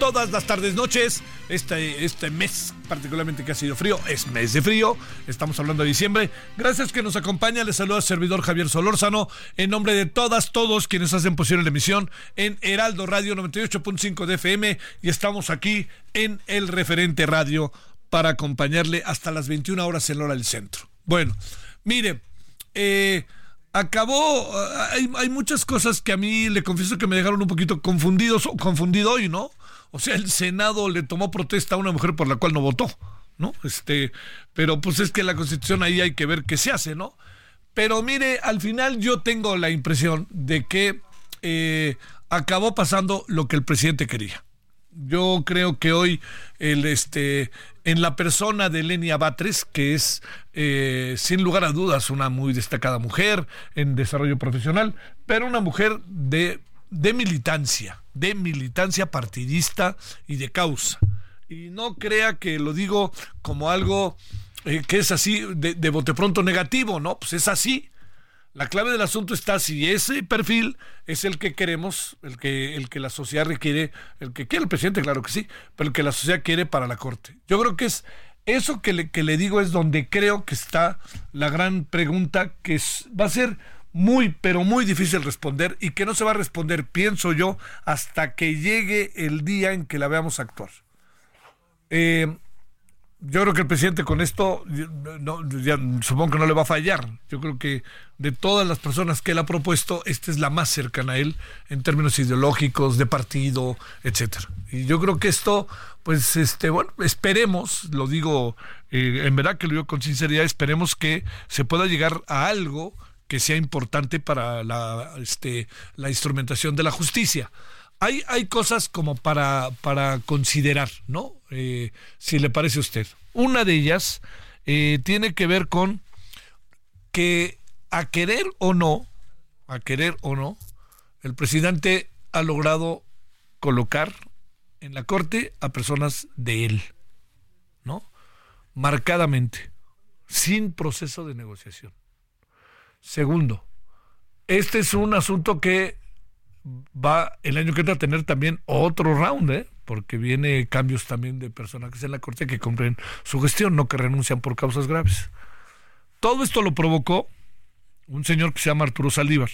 Todas las tardes noches. Este, este mes, particularmente que ha sido frío, es mes de frío. Estamos hablando de diciembre. Gracias que nos acompaña. Les saluda el servidor Javier Solórzano. En nombre de todas, todos quienes hacen posible la emisión en Heraldo Radio 98.5 de FM. Y estamos aquí en el referente radio para acompañarle hasta las 21 horas en hora del centro. Bueno, mire, eh, acabó. Hay, hay, muchas cosas que a mí le confieso que me dejaron un poquito confundidos, confundido hoy, ¿no? O sea, el Senado le tomó protesta a una mujer por la cual no votó, ¿no? Este, pero pues es que la Constitución ahí hay que ver qué se hace, ¿no? Pero mire, al final yo tengo la impresión de que eh, acabó pasando lo que el presidente quería. Yo creo que hoy el este en la persona de Lenia Batres, que es eh, sin lugar a dudas una muy destacada mujer en desarrollo profesional, pero una mujer de, de militancia, de militancia partidista y de causa. Y no crea que lo digo como algo eh, que es así de, de bote pronto negativo, ¿no? Pues es así. La clave del asunto está si ese perfil es el que queremos, el que, la sociedad requiere, el que quiere el presidente, claro que sí, pero el que la sociedad quiere para la Corte. Yo creo que es eso que le, que le digo es donde creo que está la gran pregunta que es, va a ser muy, pero muy difícil responder y que no se va a responder, pienso yo, hasta que llegue el día en que la veamos actuar. Eh, yo creo que el presidente con esto, no, ya, supongo que no le va a fallar. Yo creo que de todas las personas que él ha propuesto, esta es la más cercana a él en términos ideológicos, de partido, etcétera. Y yo creo que esto, pues, este, bueno, esperemos, lo digo, eh, en verdad que lo digo con sinceridad, esperemos que se pueda llegar a algo que sea importante para la, este, la instrumentación de la justicia. hay, hay cosas como para, para considerar, ¿no? Eh, si le parece a usted. Una de ellas eh, tiene que ver con que a querer o no, a querer o no, el presidente ha logrado colocar en la corte a personas de él, ¿no? Marcadamente, sin proceso de negociación. Segundo, este es un asunto que va el año que entra a tener también otro round, ¿eh? porque viene cambios también de personajes en la corte que cumplen su gestión, no que renuncian por causas graves. Todo esto lo provocó un señor que se llama Arturo Saldívar,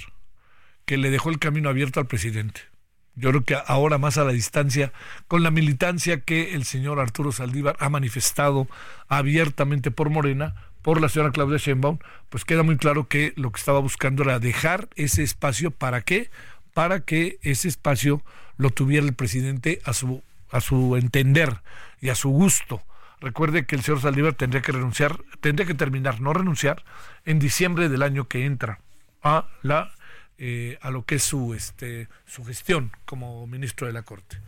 que le dejó el camino abierto al presidente. Yo creo que ahora más a la distancia, con la militancia que el señor Arturo Saldívar ha manifestado abiertamente por Morena, por la señora Claudia Sheinbaum, pues queda muy claro que lo que estaba buscando era dejar ese espacio para qué, para que ese espacio lo tuviera el presidente a su a su entender y a su gusto. Recuerde que el señor Saldívar tendría que renunciar, tendría que terminar, no renunciar, en diciembre del año que entra a la eh, a lo que es su este su gestión como ministro de la corte.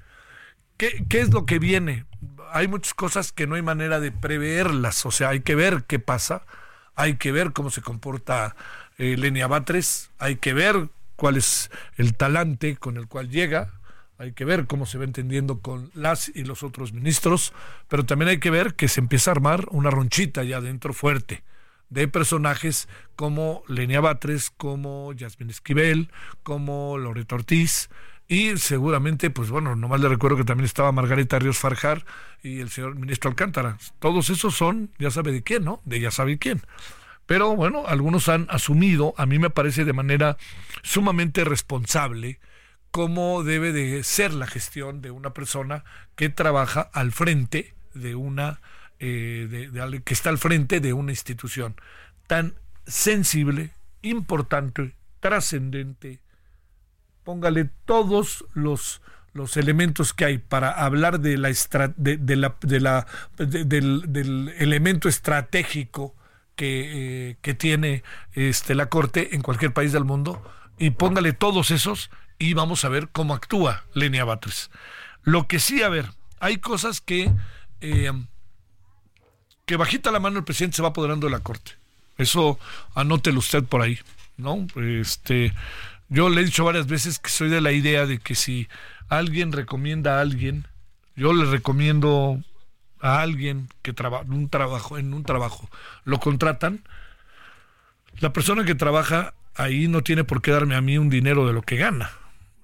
¿Qué, ¿Qué, es lo que viene? Hay muchas cosas que no hay manera de preverlas, o sea, hay que ver qué pasa, hay que ver cómo se comporta eh, Lenia Batres, hay que ver cuál es el talante con el cual llega, hay que ver cómo se va entendiendo con las y los otros ministros, pero también hay que ver que se empieza a armar una ronchita ya dentro fuerte de personajes como Lenia Batres, como Yasmin Esquivel, como Loreto Ortiz, y seguramente, pues bueno, nomás le recuerdo que también estaba Margarita Ríos Farjar y el señor ministro Alcántara. Todos esos son, ya sabe de quién, ¿no? De ya sabe quién. Pero bueno, algunos han asumido, a mí me parece de manera sumamente responsable, cómo debe de ser la gestión de una persona que trabaja al frente de una, eh, de, que está al frente de una institución tan sensible, importante, trascendente. Póngale todos los los elementos que hay para hablar de la, de, la, de la del, del, elemento estratégico que, eh, que tiene este, la Corte en cualquier país del mundo y póngale todos esos y vamos a ver cómo actúa Lenia Batres. Lo que sí, a ver, hay cosas que, eh, que bajita la mano el presidente se va apoderando de la Corte. Eso anótelo usted por ahí, ¿no? Este, yo le he dicho varias veces que soy de la idea de que si alguien recomienda a alguien, yo le recomiendo a alguien que trabaja un trabajo en un trabajo lo contratan la persona que trabaja ahí no tiene por qué darme a mí un dinero de lo que gana.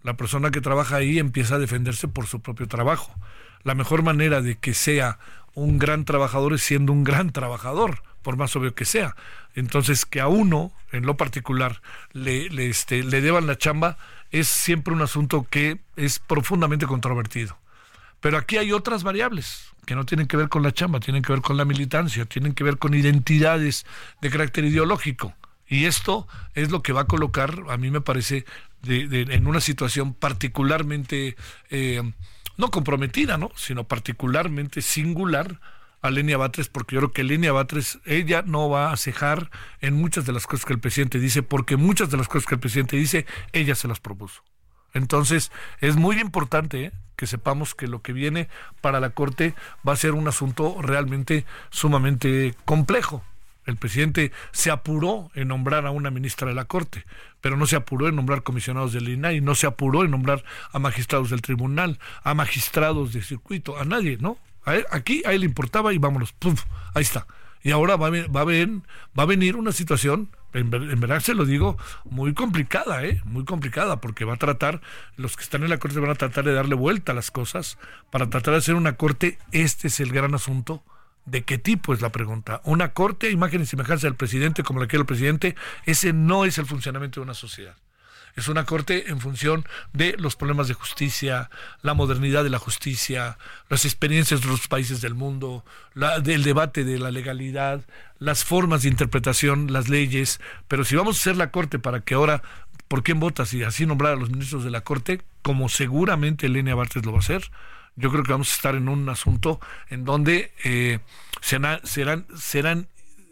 La persona que trabaja ahí empieza a defenderse por su propio trabajo. La mejor manera de que sea un gran trabajador es siendo un gran trabajador por más obvio que sea entonces que a uno en lo particular le, le, este, deban la chamba es siempre un asunto que es profundamente controvertido pero aquí hay otras variables que no tienen que ver con la chamba, tienen que ver con la militancia, tienen que ver con identidades de carácter ideológico. Y esto es lo que va a colocar, a mí me parece, en una situación particularmente, eh, no comprometida, ¿no? sino particularmente singular a Lenia Batres, porque yo creo que Lenia Batres, ella no va a cejar en muchas de las cosas que el presidente dice, porque muchas de las cosas que el presidente dice, ella se las propuso. Entonces, es muy importante ¿eh? que sepamos que lo que viene para la Corte va a ser un asunto realmente sumamente complejo. El presidente se apuró en nombrar a una ministra de la Corte, pero no se apuró en nombrar comisionados del INAI, no se apuró en nombrar a magistrados del tribunal, a magistrados de circuito, a nadie, ¿no? Aquí a él le importaba y vámonos, ahí está. Y ahora va va a, va a venir una situación en, verdad se lo digo, muy complicada, ¿eh? Muy complicada, porque va a tratar, los que están en la corte van a tratar de darle vuelta a las cosas para tratar de hacer una corte. Este es el gran asunto. ¿De qué tipo es la pregunta? Una corte, imagen y semejanza del presidente como la quiere el presidente, ese no es el funcionamiento de una sociedad. Es una corte en función de los problemas de justicia, la modernidad de la justicia, las experiencias de los países del mundo, la, el debate de la legalidad, las formas de interpretación, las leyes. Pero si vamos a hacer la corte para que ahora, ¿por quién votas? Y así nombrar a los ministros de la corte, como seguramente Elena Bartes lo va a hacer, yo creo que vamos a estar en un asunto en donde eh, serán, serán, serán,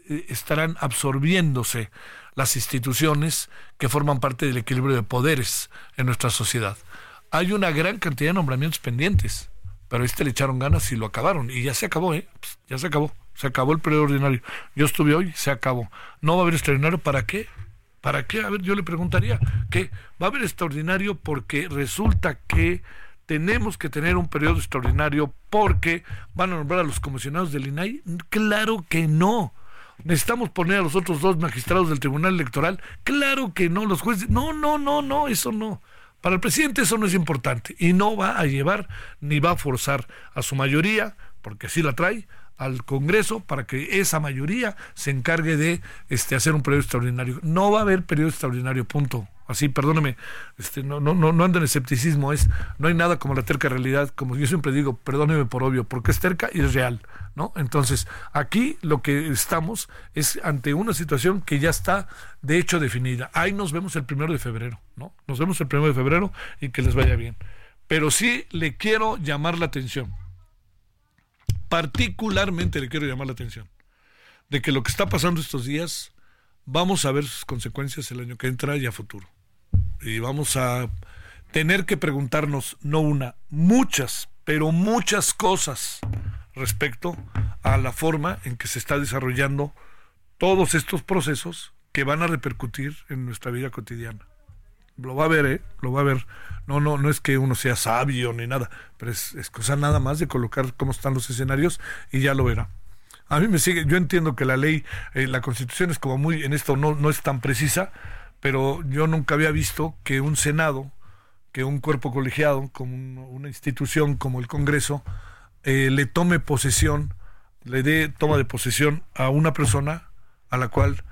eh, estarán absorbiéndose las instituciones que forman parte del equilibrio de poderes en nuestra sociedad. hay una gran cantidad de nombramientos pendientes, pero a este le echaron ganas y lo acabaron. Y ya se acabó, ¿eh? Ya se acabó. Se acabó el periodo ordinario. Yo estuve hoy, se acabó. ¿No va a haber extraordinario? ¿Para qué? ¿Para qué? A ver, yo le preguntaría, ¿qué? ¿Va a haber extraordinario porque resulta que tenemos que tener un periodo extraordinario porque van a nombrar a los comisionados del INAI? Claro que no. ¿Necesitamos poner a los otros dos magistrados del Tribunal Electoral? Claro que no, los jueces. No, no, no, no, eso no. Para el presidente eso no es importante y no va a llevar ni va a forzar a su mayoría, porque así la trae, al Congreso para que esa mayoría se encargue de este, hacer un periodo extraordinario. No va a haber periodo extraordinario, punto. Así, perdóneme, este, no, no, no, no ando en escepticismo, es, no hay nada como la terca realidad, como yo siempre digo, perdóneme por obvio, porque es terca y es real, ¿no? Entonces, aquí lo que estamos es ante una situación que ya está de hecho definida. Ahí nos vemos el primero de febrero, ¿no? Nos vemos el primero de febrero y que les vaya bien. Pero sí le quiero llamar la atención particularmente le quiero llamar la atención de que lo que está pasando estos días, vamos a ver sus consecuencias el año que entra y a futuro. Y vamos a tener que preguntarnos, no una, muchas, pero muchas cosas respecto a la forma en que se está desarrollando todos estos procesos que van a repercutir en nuestra vida cotidiana lo va a ver, ¿eh? Lo va a ver. No, no, no es que uno sea sabio ni nada, pero es, cosa nada más de colocar cómo están los escenarios y ya lo verá. A mí me sigue, yo entiendo que la ley, eh, la constitución es como muy, en esto no, no es tan precisa, pero yo nunca había visto que un Senado, que un cuerpo colegiado, como una institución como el Congreso, eh, le tome posesión, le dé toma de posesión a una persona a la cual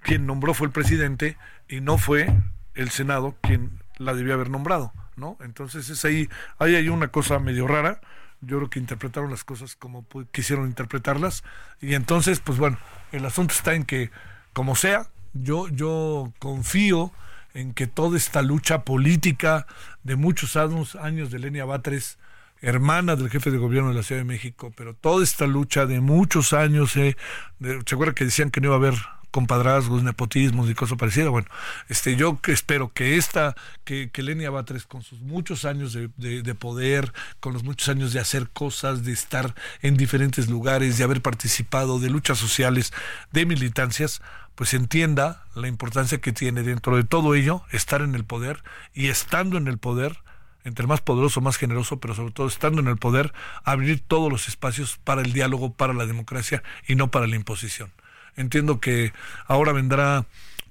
quien nombró fue el presidente y no fue el Senado quien la debió haber nombrado, ¿no? Entonces es ahí, ahí hay una cosa medio rara. Yo creo que interpretaron las cosas como quisieron interpretarlas. Y entonces, pues bueno, el asunto está en que, como sea, yo, yo confío en que toda esta lucha política de muchos años, de Lenia Batres, hermana del jefe de gobierno de la Ciudad de México, pero toda esta lucha de muchos años, eh, ¿se acuerda que decían que no iba a haber compadrazgos, nepotismos y cosas parecidas. Bueno, este, yo espero que esta, que, que Lenia Batres, con sus muchos años de, de, poder, con los muchos años de hacer cosas, de estar en diferentes lugares, de haber participado de luchas sociales, de militancias, pues entienda la importancia que tiene dentro de todo ello estar en el poder y estando en el poder, entre más poderoso, más generoso, pero sobre todo estando en el poder, abrir todos los espacios para el diálogo, para la democracia y no para la imposición. Entiendo que ahora vendrá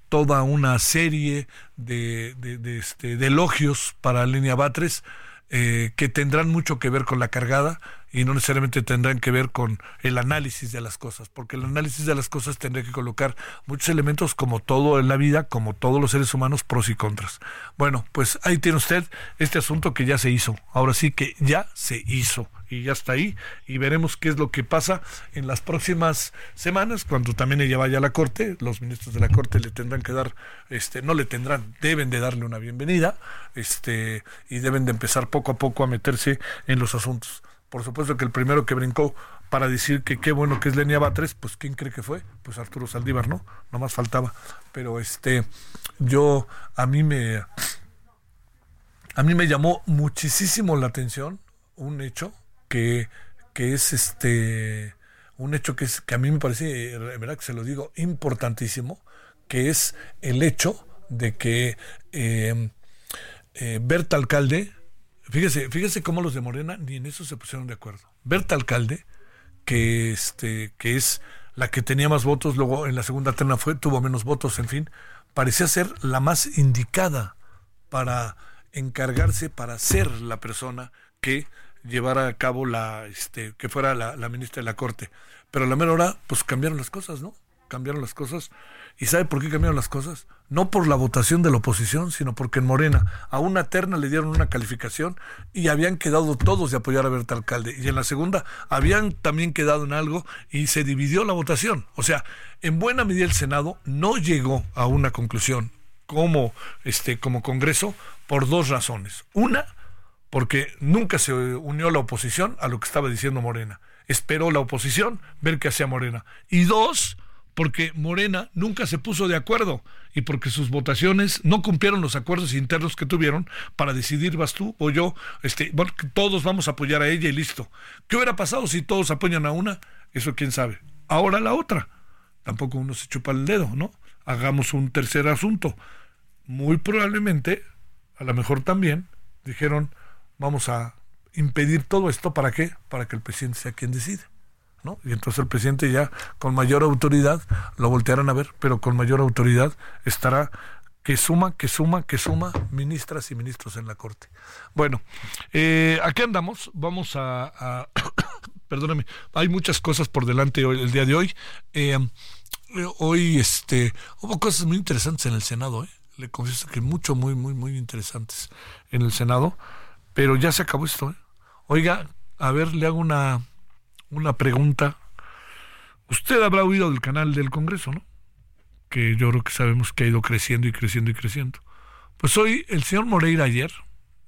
toda una serie de, de, este, de elogios para Línea Batres eh, que tendrán mucho que ver con la cargada y no necesariamente tendrán que ver con el análisis de las cosas, porque el análisis de las cosas tendría que colocar muchos elementos como todo en la vida, como todos los seres humanos, pros y contras. Bueno, pues ahí tiene usted este asunto que ya se hizo, ahora sí que ya se hizo y ya está ahí y veremos qué es lo que pasa en las próximas semanas cuando también ella vaya a la corte los ministros de la corte le tendrán que dar este no le tendrán deben de darle una bienvenida este y deben de empezar poco a poco a meterse en los asuntos por supuesto que el primero que brincó para decir que qué bueno que es Lenia Batres, pues ¿quién cree que fue? Pues Arturo Saldívar, ¿no? No más faltaba. Pero este, yo, a mí me, a mí me llamó muchísimo la atención un hecho que, que es este, un hecho que es, que a mí me parece, en verdad que se lo digo, importantísimo, que es el hecho de que eh, eh, Berta Alcalde, Fíjese, fíjese cómo los de Morena ni en eso se pusieron de acuerdo. Berta Alcalde, que este, que es la que tenía más votos, luego en la segunda terna fue, tuvo menos votos, en fin, parecía ser la más indicada para encargarse, para ser la persona que llevara a cabo la, este, que fuera la, la ministra de la Corte. Pero a la mera hora, pues cambiaron las cosas, ¿no? Cambiaron las cosas ¿Y sabe por qué cambiaron las cosas? No por la votación de la oposición, sino porque en Morena a una terna le dieron una calificación y habían quedado todos de apoyar a Berta Alcalde. Y en la segunda habían también quedado en algo y se dividió la votación. O sea, en buena medida el Senado no llegó a una conclusión como, este, como Congreso por dos razones. Una, porque nunca se unió la oposición a lo que estaba diciendo Morena. Esperó la oposición ver qué hacía Morena. Y dos, porque Morena nunca se puso de acuerdo y porque sus votaciones no cumplieron los acuerdos internos que tuvieron para decidir vas tú o yo, este, bueno, todos vamos a apoyar a ella y listo. ¿Qué hubiera pasado si todos apoyan a una? Eso quién sabe. Ahora la otra. Tampoco uno se chupa el dedo, ¿no? Hagamos un tercer asunto. Muy probablemente, a lo mejor también, dijeron, vamos a impedir todo esto, ¿para qué? Para que el presidente sea quien decide. ¿No? Y entonces el presidente ya con mayor autoridad lo voltearán a ver, pero con mayor autoridad estará que suma, que suma, que suma ministras y ministros en la Corte. Bueno, eh, aquí andamos, vamos a, perdóname, hay muchas cosas por delante hoy, el día de hoy. Eh, hoy este, hubo cosas muy interesantes en el Senado, ¿eh? le confieso que mucho, muy, muy, muy interesantes en el Senado, pero ya se acabó esto. ¿eh? Oiga, a ver, le hago una una pregunta. Usted habrá oído del canal del Congreso, ¿no? Que yo creo que sabemos que ha ido creciendo y creciendo y creciendo. Pues hoy el señor Moreira ayer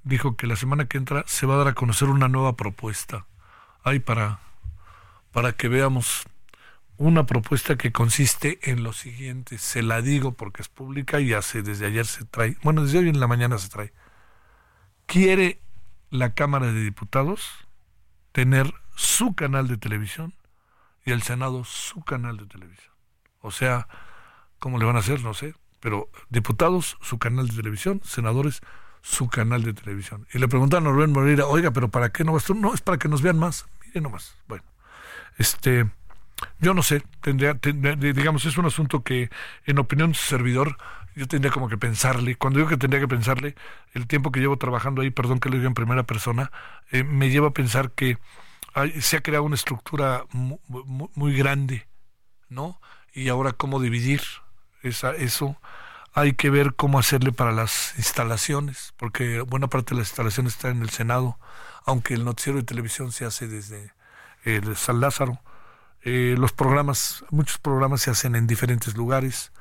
dijo que la semana que entra se va a dar a conocer una nueva propuesta. Hay para, para que veamos una propuesta que consiste en lo siguiente. Se la digo porque es pública y hace desde ayer se trae. Bueno, desde hoy en la mañana se trae. Quiere la Cámara de Diputados tener su canal de televisión y el Senado su canal de televisión. O sea, ¿cómo le van a hacer? No sé. Pero diputados, su canal de televisión, senadores, su canal de televisión. Y le preguntaron a Rubén Moreira, oiga, pero ¿para qué no vas tú? No, es para que nos vean más. Mire nomás. Bueno, este, yo no sé, tendría, digamos, es un asunto que en opinión de su servidor, yo tendría como que pensarle. Cuando digo que tendría que pensarle, el tiempo que llevo trabajando ahí, perdón que lo diga en primera persona, eh, me lleva a pensar que se ha creado una estructura muy, grande, ¿no? Y ahora cómo dividir esa, eso. Hay que ver cómo hacerle para las instalaciones, porque buena parte de las instalaciones está en el Senado, aunque el noticiero de televisión se hace desde el San Lázaro. Eh, los programas, muchos programas se hacen en diferentes lugares.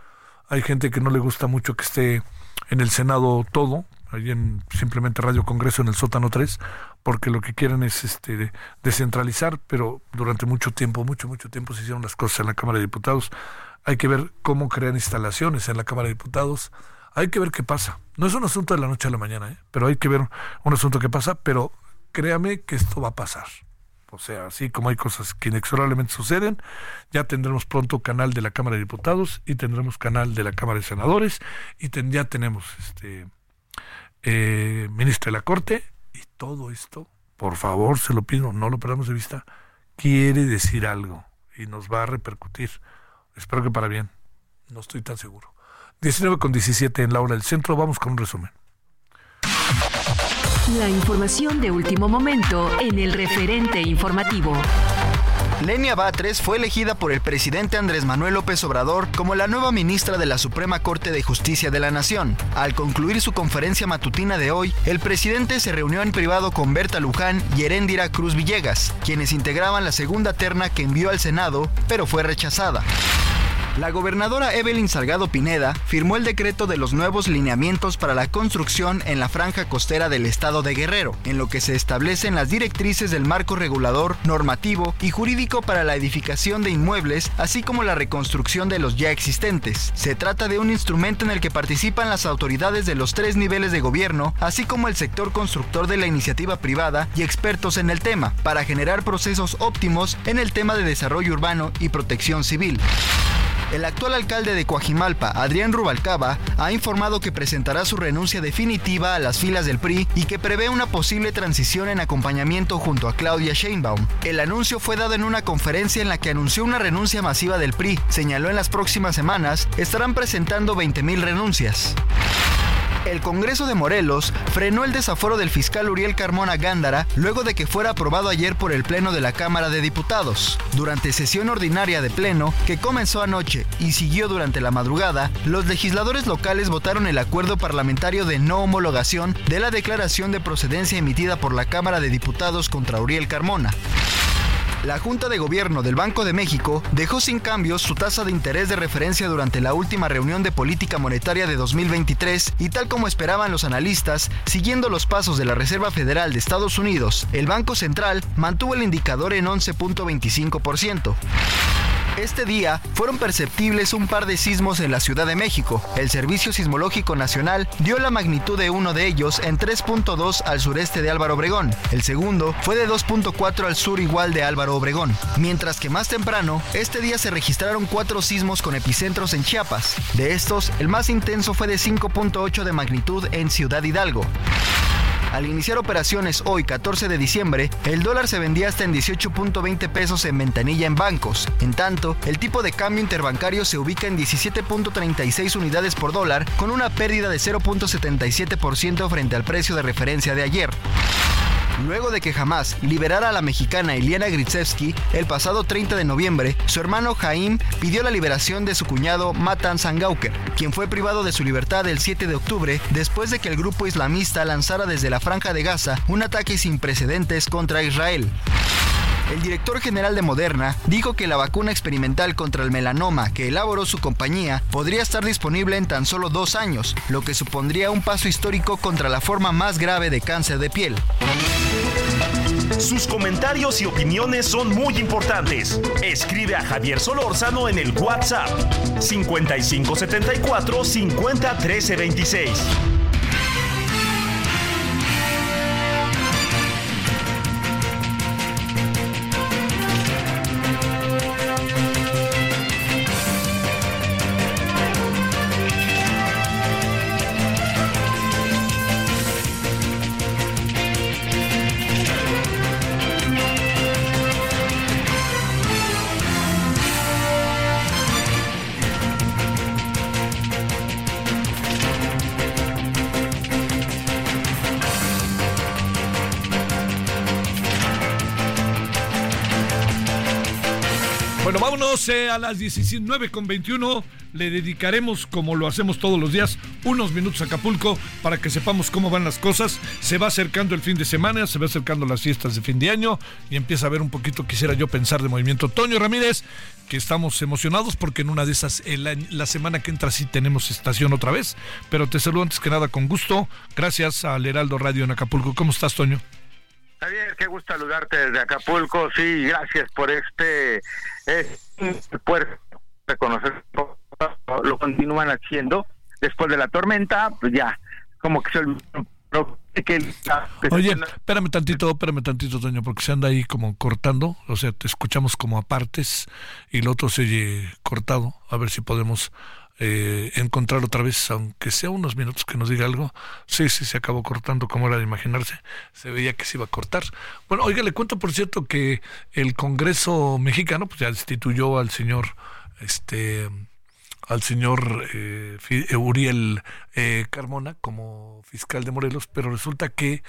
Hay gente que no le gusta mucho que esté en el Senado todo, ahí en simplemente Radio Congreso en el sótano 3, porque lo que quieren es este descentralizar, pero durante mucho tiempo, mucho, mucho tiempo se hicieron las cosas en la Cámara de Diputados. Hay que ver cómo crean instalaciones en la Cámara de Diputados. Hay que ver qué pasa. No es un asunto de la noche a la mañana, ¿eh? pero hay que ver un asunto que pasa, pero créame que esto va a pasar. O sea, así como hay cosas que inexorablemente suceden, ya tendremos pronto canal de la Cámara de Diputados y tendremos canal de la Cámara de Senadores y ya tenemos este eh, ministro de la Corte, todo esto, por favor, se lo pido, no lo perdamos de vista, quiere decir algo y nos va a repercutir. Espero que para bien, no estoy tan seguro. 19 con 17 en la hora del centro, vamos con un resumen. La información de último momento en el referente informativo. Lenia Batres fue elegida por el presidente Andrés Manuel López Obrador como la nueva ministra de la Suprema Corte de Justicia de la Nación. Al concluir su conferencia matutina de hoy, el presidente se reunió en privado con Berta Luján y Heréndira Cruz Villegas, quienes integraban la segunda terna que envió al Senado, pero fue rechazada. La gobernadora Evelyn Salgado Pineda firmó el decreto de los nuevos lineamientos para la construcción en la franja costera del estado de Guerrero, en lo que se establecen las directrices del marco regulador, normativo y jurídico para la edificación de inmuebles, así como la reconstrucción de los ya existentes. Se trata de un instrumento en el que participan las autoridades de los tres niveles de gobierno, así como el sector constructor de la iniciativa privada y expertos en el tema, para generar procesos óptimos en el tema de desarrollo urbano y protección civil. El actual alcalde de Coajimalpa, Adrián Rubalcaba, ha informado que presentará su renuncia definitiva a las filas del PRI y que prevé una posible transición en acompañamiento junto a Claudia Sheinbaum. El anuncio fue dado en una conferencia en la que anunció una renuncia masiva del PRI. Señaló en las próximas semanas estarán presentando 20.000 renuncias. El Congreso de Morelos frenó el desaforo del fiscal Uriel Carmona Gándara luego de que fuera aprobado ayer por el Pleno de la Cámara de Diputados. Durante sesión ordinaria de Pleno, que comenzó anoche y siguió durante la madrugada, los legisladores locales votaron el acuerdo parlamentario de no homologación de la declaración de procedencia emitida por la Cámara de Diputados contra Uriel Carmona. La Junta de Gobierno del Banco de México dejó sin cambios su tasa de interés de referencia durante la última reunión de política monetaria de 2023 y tal como esperaban los analistas, siguiendo los pasos de la Reserva Federal de Estados Unidos, el Banco Central mantuvo el indicador en 11.25%. Este día fueron perceptibles un par de sismos en la Ciudad de México. El Servicio Sismológico Nacional dio la magnitud de uno de ellos en 3.2 al sureste de Álvaro Obregón. El segundo fue de 2.4 al sur igual de Álvaro Obregón. Mientras que más temprano, este día se registraron cuatro sismos con epicentros en Chiapas. De estos, el más intenso fue de 5.8 de magnitud en Ciudad Hidalgo. Al iniciar operaciones hoy, 14 de diciembre, el dólar se vendía hasta en 18.20 pesos en ventanilla en bancos. En tanto, el tipo de cambio interbancario se ubica en 17.36 unidades por dólar, con una pérdida de 0.77% frente al precio de referencia de ayer. Luego de que jamás liberara a la mexicana Eliana Gritsevsky, el pasado 30 de noviembre, su hermano Jaim pidió la liberación de su cuñado Matan Sangauker, quien fue privado de su libertad el 7 de octubre después de que el grupo islamista lanzara desde la franja de Gaza un ataque sin precedentes contra Israel. El director general de Moderna dijo que la vacuna experimental contra el melanoma que elaboró su compañía podría estar disponible en tan solo dos años, lo que supondría un paso histórico contra la forma más grave de cáncer de piel. Sus comentarios y opiniones son muy importantes. Escribe a Javier Solórzano en el WhatsApp 5574 50 26. A las 19 con 21. Le dedicaremos, como lo hacemos todos los días, unos minutos a Acapulco para que sepamos cómo van las cosas. Se va acercando el fin de semana, se va acercando las fiestas de fin de año y empieza a ver un poquito, quisiera yo pensar, de movimiento. Toño Ramírez, que estamos emocionados porque en una de esas, la, semana que entra sí tenemos estación otra vez. Pero te saludo antes que nada con gusto. Gracias al Heraldo Radio en Acapulco. ¿Cómo estás, Toño? Javier, qué gusto saludarte desde Acapulco. Sí, gracias por este eh, poder reconocer lo continúan haciendo. Después de la tormenta, pues ya como que se que Oye, espérame tantito, espérame tantito, Toño, porque se anda ahí como cortando, o sea, te escuchamos como a partes y el otro se oye cortado, a ver si podemos eh, encontrar otra vez, aunque sea unos minutos que nos diga algo. Sí, sí, se acabó cortando, como era de imaginarse. Se veía que se iba a cortar. Bueno, oiga, le cuento, por cierto, que el Congreso mexicano pues ya destituyó al señor, este, al señor eh, Uriel eh, Carmona como fiscal de Morelos, pero resulta que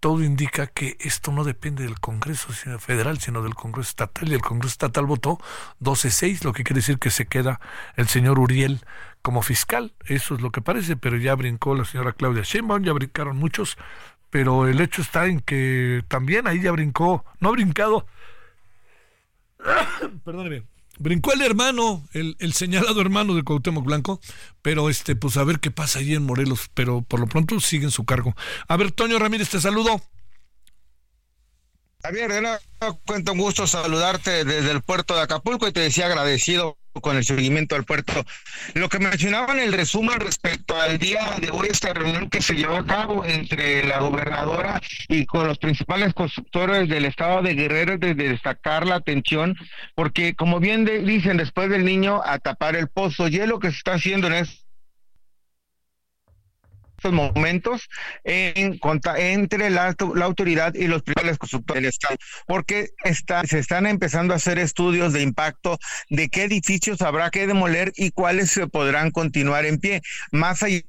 todo indica que esto no depende del Congreso federal, sino del Congreso estatal, y el Congreso estatal votó 12-6, lo que quiere decir que se queda el señor Uriel como fiscal. Eso es lo que parece, pero ya brincó la señora Claudia Sheinbaum, ya brincaron muchos, pero el hecho está en que también ahí ya brincó, no ha brincado, perdóneme, brincó el hermano, el, el, señalado hermano de Cuauhtémoc Blanco, pero este, pues a ver qué pasa ahí en Morelos, pero por lo pronto sigue en su cargo. A ver, Toño Ramírez, te saludo. Javier, de nuevo cuento un gusto saludarte desde el puerto de Acapulco y te decía agradecido con el seguimiento al puerto. Lo que mencionaba en el resumen respecto al día de hoy, esta reunión que se llevó a cabo entre la gobernadora y con los principales constructores del estado de Guerrero, de destacar la atención, porque como bien dicen, después del niño a tapar el pozo, y lo que se está haciendo en este estos momentos en, entre la, la, autoridad y los principales constructores del Estado, porque está, se están empezando a hacer estudios de impacto de qué edificios habrá que demoler y cuáles se podrán continuar en pie. Más allá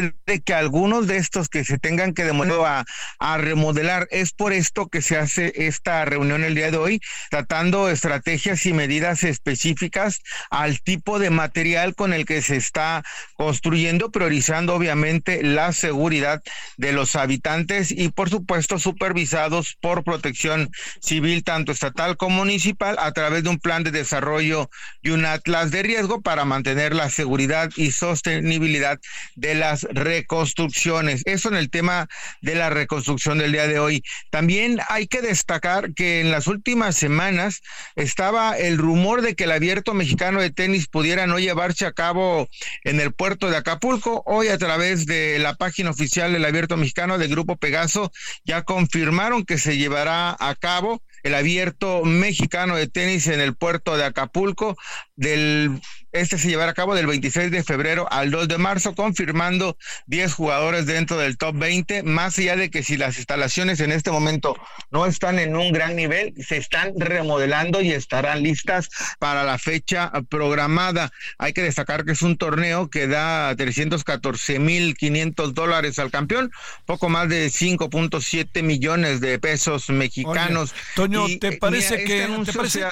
de que algunos de estos que se tengan que demoler a, a, remodelar. Es por esto que se hace esta reunión el día de hoy, tratando estrategias y medidas específicas al tipo de material con el que se está construyendo, priorizando obviamente la seguridad de los habitantes y por supuesto supervisados por protección civil, tanto estatal como municipal, a través de un plan de desarrollo y un atlas de riesgo para mantener la seguridad y sostenibilidad de las reconstrucciones. Eso en el tema de la reconstrucción del día de hoy. También hay que destacar que en las últimas semanas estaba el rumor de que el abierto mexicano de tenis pudiera no llevarse a cabo en el puerto de Acapulco. Hoy a través de la página oficial del abierto mexicano del Grupo Pegaso ya confirmaron que se llevará a cabo el abierto mexicano de tenis en el puerto de Acapulco del este se llevará a cabo del 26 de febrero al 2 de marzo, confirmando 10 jugadores dentro del top 20, más allá de que si las instalaciones en este momento no están en un gran nivel, se están remodelando y estarán listas para la fecha programada. Hay que destacar que es un torneo que da 314 mil 500 dólares al campeón, poco más de 5.7 millones de pesos mexicanos. Toño, ¿te parece este que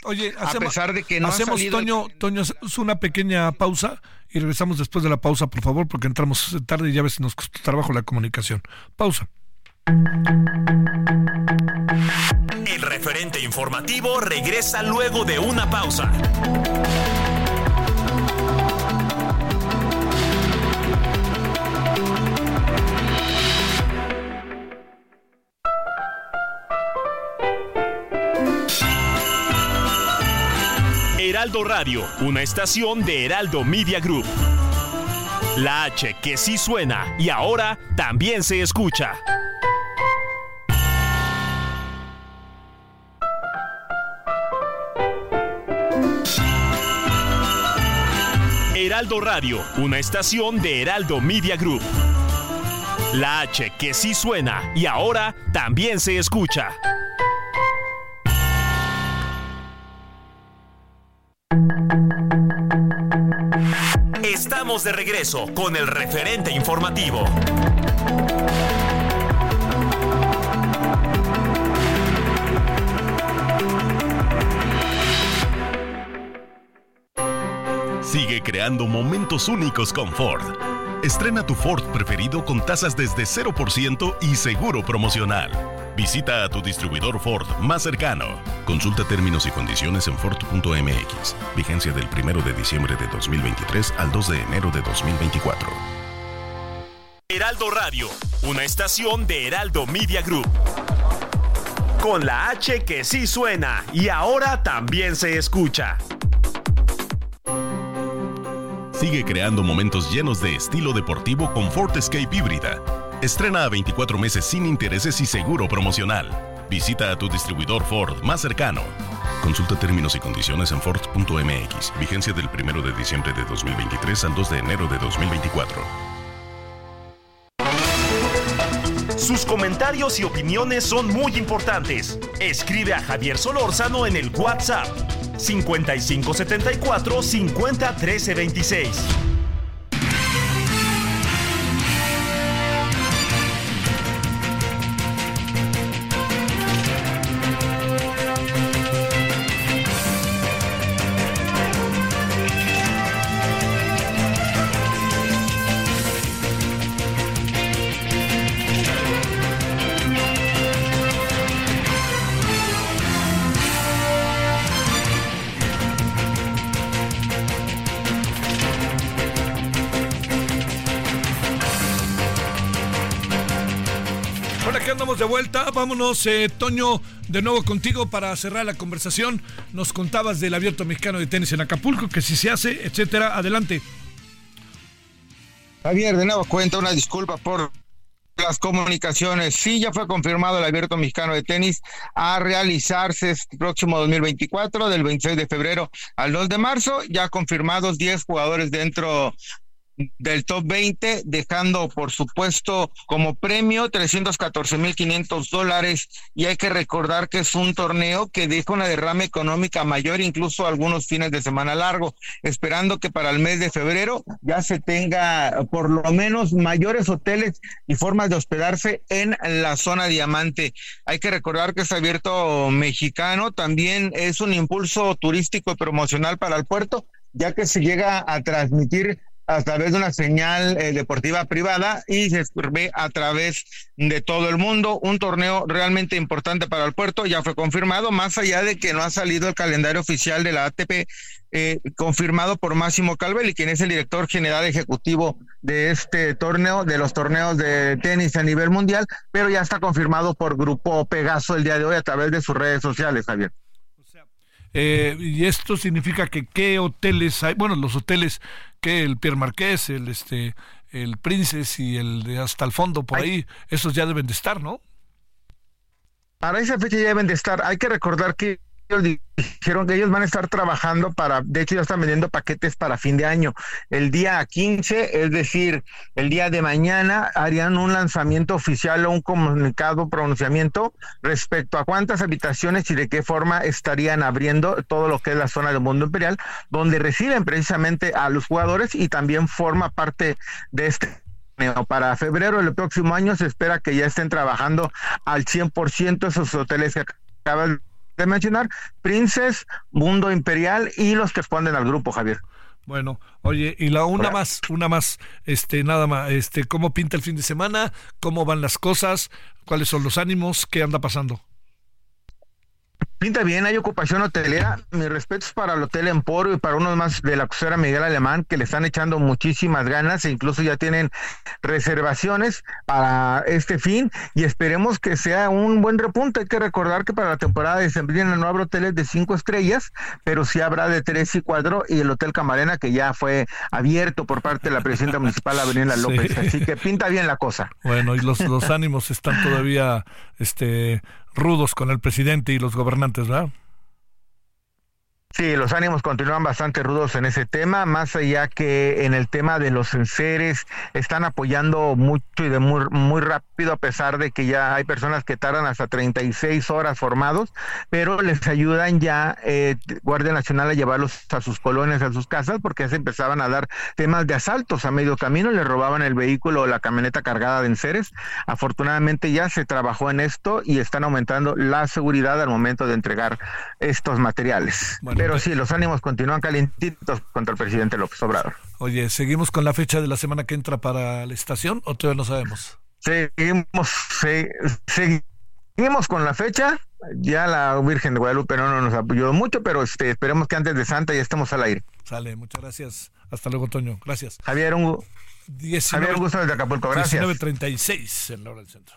oye, a pesar de que no hacemos Toño, Toño, es una pequeña pausa y regresamos después de la pausa, por favor, porque entramos tarde y ya ves nos costó trabajo la comunicación. Pausa. El referente informativo regresa luego de una pausa. Heraldo Radio, una estación de Heraldo Media Group. La H que sí suena y ahora también se escucha. Heraldo Radio, una estación de Heraldo Media Group. La H que sí suena y ahora también se escucha. Estamos de regreso con el referente informativo. Sigue creando momentos únicos con Ford. Estrena tu Ford preferido con tasas desde 0% y seguro promocional. Visita a tu distribuidor Ford más cercano. Consulta términos y condiciones en Ford.mx. Vigencia del 1 de diciembre de 2023 al 2 de enero de 2024. Heraldo Radio, una estación de Heraldo Media Group. Con la H que sí suena y ahora también se escucha. Sigue creando momentos llenos de estilo deportivo con Ford Escape híbrida Estrena a 24 meses sin intereses y seguro promocional. Visita a tu distribuidor Ford más cercano. Consulta términos y condiciones en Ford.mx. Vigencia del 1 de diciembre de 2023 al 2 de enero de 2024. Sus comentarios y opiniones son muy importantes. Escribe a Javier Solórzano en el WhatsApp 5574 50 26. Vámonos, eh, Toño, de nuevo contigo para cerrar la conversación. Nos contabas del abierto mexicano de tenis en Acapulco, que si se hace, etcétera. Adelante. Javier, de nuevo cuenta una disculpa por las comunicaciones. Sí, ya fue confirmado el abierto mexicano de tenis a realizarse este próximo 2024, del 26 de febrero al 2 de marzo. Ya confirmados 10 jugadores dentro del top 20, dejando por supuesto como premio 314.500 dólares y hay que recordar que es un torneo que deja una derrama económica mayor, incluso algunos fines de semana largo, esperando que para el mes de febrero ya se tenga por lo menos mayores hoteles y formas de hospedarse en la zona diamante. Hay que recordar que es abierto mexicano, también es un impulso turístico y promocional para el puerto, ya que se llega a transmitir a través de una señal eh, deportiva privada y se ve a través de todo el mundo. Un torneo realmente importante para el puerto, ya fue confirmado, más allá de que no ha salido el calendario oficial de la ATP, eh, confirmado por Máximo Calvelli, quien es el director general ejecutivo de este torneo, de los torneos de tenis a nivel mundial, pero ya está confirmado por Grupo Pegaso el día de hoy a través de sus redes sociales, Javier. Eh, y esto significa que qué hoteles hay, bueno, los hoteles que el Pierre Marqués, el este, el Princess y el de hasta el fondo por ahí, esos ya deben de estar, ¿no? Para esa fecha ya deben de estar. Hay que recordar que dijeron que ellos van a estar trabajando para, de hecho ya están vendiendo paquetes para fin de año. El día 15, es decir, el día de mañana, harían un lanzamiento oficial o un comunicado, pronunciamiento respecto a cuántas habitaciones y de qué forma estarían abriendo todo lo que es la zona del mundo imperial, donde reciben precisamente a los jugadores y también forma parte de este para febrero del próximo año se espera que ya estén trabajando al 100% esos hoteles que acaban de mencionar, Princes, Mundo Imperial y los que responden al grupo, Javier. Bueno, oye, y la una más, una más, este, nada más, este, ¿cómo pinta el fin de semana? ¿Cómo van las cosas? ¿Cuáles son los ánimos? ¿Qué anda pasando? Pinta bien, hay ocupación hotelera. Mis respetos para el Hotel Emporio y para unos más de la costera Miguel Alemán que le están echando muchísimas ganas e incluso ya tienen reservaciones para este fin y esperemos que sea un buen repunte. Hay que recordar que para la temporada de sembrina no habrá hoteles de cinco estrellas, pero sí habrá de tres y cuatro y el Hotel Camarena que ya fue abierto por parte de la presidenta municipal Avenida López. Así que pinta bien la cosa. Bueno, y los, los ánimos están todavía este rudos con el presidente y los gobernantes, ¿verdad? Sí, los ánimos continúan bastante rudos en ese tema, más allá que en el tema de los enseres están apoyando mucho y de muy, muy rápido, a pesar de que ya hay personas que tardan hasta 36 horas formados, pero les ayudan ya eh, Guardia Nacional a llevarlos a sus colonias, a sus casas, porque ya se empezaban a dar temas de asaltos a medio camino, les robaban el vehículo o la camioneta cargada de enseres. Afortunadamente ya se trabajó en esto y están aumentando la seguridad al momento de entregar estos materiales. Pero sí, los ánimos continúan calientitos contra el presidente López Obrador. Oye, ¿seguimos con la fecha de la semana que entra para la estación o todavía no sabemos? Seguimos, seguimos con la fecha. Ya la Virgen de Guadalupe no, nos apoyó mucho, pero este, esperemos que antes de Santa ya estemos al aire. Sale, muchas gracias. Hasta luego, Toño. Gracias. Javier, un, Javier, un gusto desde Acapulco. Gracias. 19.36 en la hora del centro.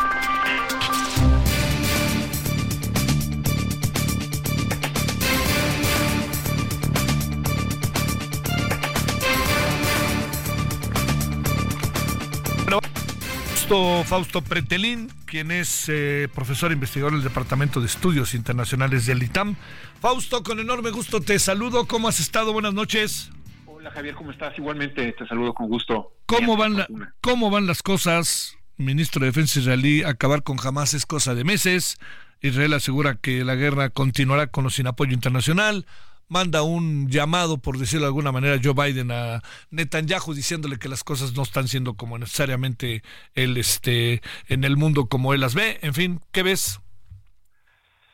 Fausto, Pretelín, quien es eh, profesor investigador del Departamento de Estudios Internacionales del ITAM. Fausto, con enorme gusto te saludo. ¿Cómo has estado? Buenas noches. Hola Javier, ¿cómo estás? Igualmente te saludo con gusto. ¿Cómo van, ¿cómo van las cosas? Ministro de Defensa israelí, acabar con Hamas es cosa de meses. Israel asegura que la guerra continuará con o sin apoyo internacional manda un llamado, por decirlo de alguna manera, Joe Biden a Netanyahu diciéndole que las cosas no están siendo como necesariamente él este, en el mundo como él las ve. En fin, ¿qué ves?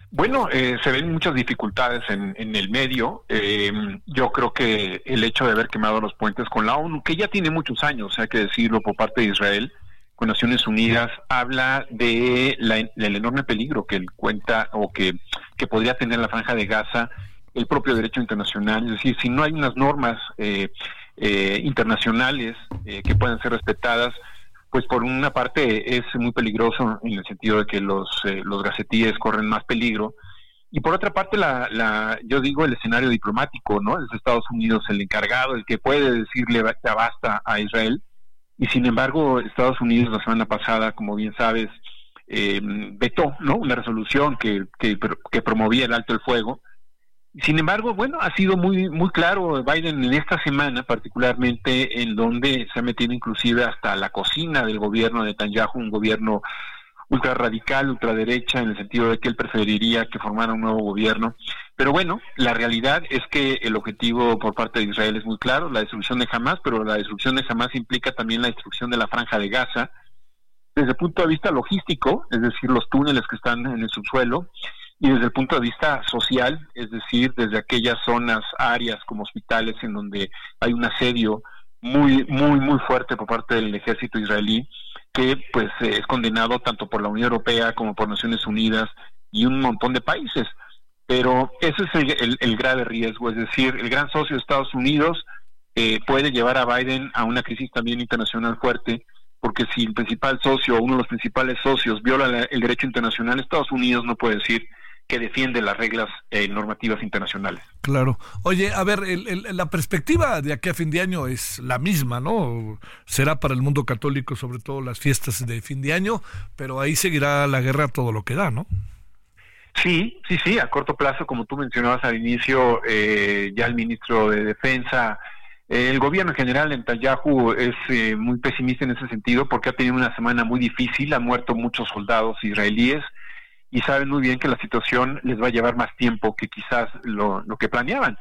Bueno, eh, se ven muchas dificultades en, en el medio. Eh, yo creo que el hecho de haber quemado los puentes con la ONU, que ya tiene muchos años, hay que decirlo, por parte de Israel, con Naciones Unidas, habla de la, del enorme peligro que él cuenta o que, que podría tener la franja de Gaza el propio derecho internacional. Es decir, si no hay unas normas eh, eh, internacionales eh, que puedan ser respetadas, pues por una parte es muy peligroso en el sentido de que los, los gacetíes corren más peligro. Y por otra parte, la, la, yo digo el escenario diplomático, ¿no? Es Estados Unidos el encargado, el que puede decirle basta a Israel. Y sin embargo, Estados Unidos la semana pasada, como bien sabes, vetó, ¿no? Una resolución que, que, que promovía el alto el fuego sin embargo, bueno, ha sido muy muy claro Biden en esta semana, particularmente en donde se ha metido inclusive hasta la cocina del gobierno de Netanyahu, un gobierno ultra radical, ultraderecha, en el sentido de que él preferiría que formara un nuevo gobierno. Pero bueno, la realidad es que el objetivo por parte de Israel es muy claro, la destrucción de Hamas, pero la destrucción de Hamas implica también la destrucción de la franja de Gaza, desde el punto de vista logístico, es decir, los túneles que están en el subsuelo, y desde el punto de vista social, es decir, desde aquellas zonas, áreas como hospitales en donde hay un asedio muy, muy, muy fuerte por parte del ejército israelí, que pues es condenado tanto por la Unión Europea como por Naciones Unidas y un montón de países. Pero ese es el, grave riesgo, es decir, el gran socio de Estados Unidos eh, puede llevar a Biden a una crisis también internacional fuerte, porque si el principal socio uno de los principales socios viola el derecho internacional, Estados Unidos no puede decir que defiende las reglas eh, normativas internacionales. Claro. Oye, a ver, la perspectiva de aquí a fin de año es la misma, ¿no? Será para el mundo católico, sobre todo las fiestas de fin de año, pero ahí seguirá la guerra todo lo que da, ¿no? Sí, sí, sí, a corto plazo, como tú mencionabas al inicio, eh, ya el ministro de Defensa, eh, el gobierno en general Netanyahu es muy pesimista en ese sentido porque ha tenido una semana muy difícil, han muerto muchos soldados israelíes, y saben muy bien que la situación les va a llevar más tiempo que quizás lo, que planeaban.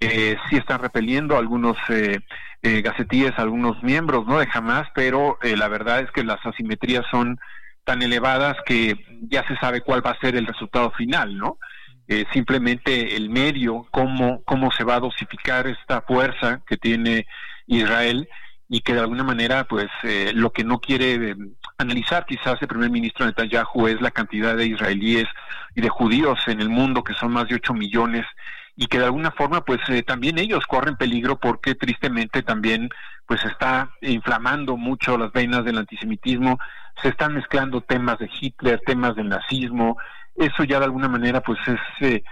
Eh, sí están repeliendo algunos eh, eh, gacetíes, algunos miembros ¿no? de Hamas, pero eh, la verdad es que las asimetrías son tan elevadas que ya se sabe cuál va a ser el resultado final, ¿no? simplemente el medio, cómo, cómo se va a dosificar esta fuerza que tiene Israel y que de alguna manera, pues, lo que no quiere analizar quizás el primer ministro Netanyahu es la cantidad de israelíes y de judíos en el mundo, que son más de 8 millones, y que de alguna forma pues eh, también ellos corren peligro porque tristemente también pues está inflamando mucho las venas del antisemitismo, se están mezclando temas de Hitler, temas del nazismo, eso ya de alguna manera pues es eh,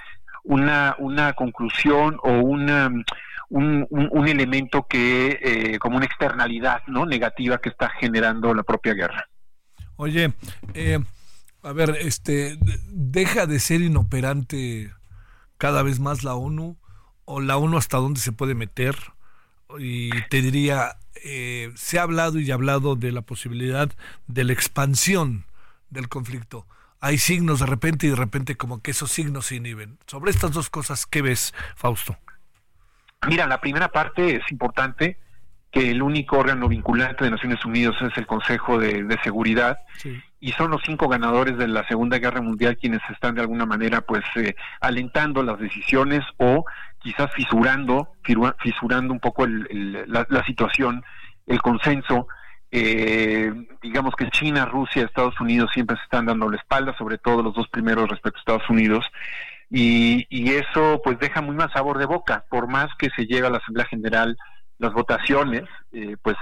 una, una conclusión o un, un, elemento que eh, como una externalidad no negativa que está generando la propia guerra. Oye, eh, a ver, este, deja de ser inoperante cada vez más la ONU o la ONU hasta dónde se puede meter y te diría, eh, se ha hablado y hablado de la posibilidad de la expansión del conflicto. Hay signos de repente y de repente como que esos signos se inhiben. Sobre estas dos cosas, ¿qué ves, Fausto? Mira, la primera parte es importante que el único órgano vinculante de Naciones Unidas es el Consejo de, Seguridad y son los cinco ganadores de la Segunda Guerra Mundial quienes están de alguna manera pues eh, alentando las decisiones o quizás fisurando fisurando un poco la, situación el consenso. Eh, digamos que China, Rusia, Estados Unidos siempre se están dando la espalda, sobre todo los dos primeros respecto a Estados Unidos, y, y eso pues deja muy mal sabor de boca, por más que se llegue a la Asamblea General las votaciones, eh, pues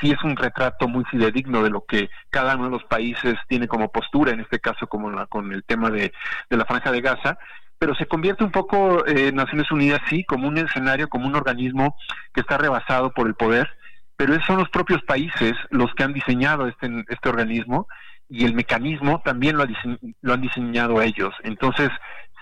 sí es un retrato muy fidedigno de lo que cada uno de los países tiene como postura, en este caso como la, con el tema de, de, la franja de Gaza, pero se convierte un poco eh, Naciones Unidas sí como un escenario, como un organismo que está rebasado por el poder, pero son los propios países los que han diseñado este, este organismo y el mecanismo también lo, lo han diseñado ellos. Entonces,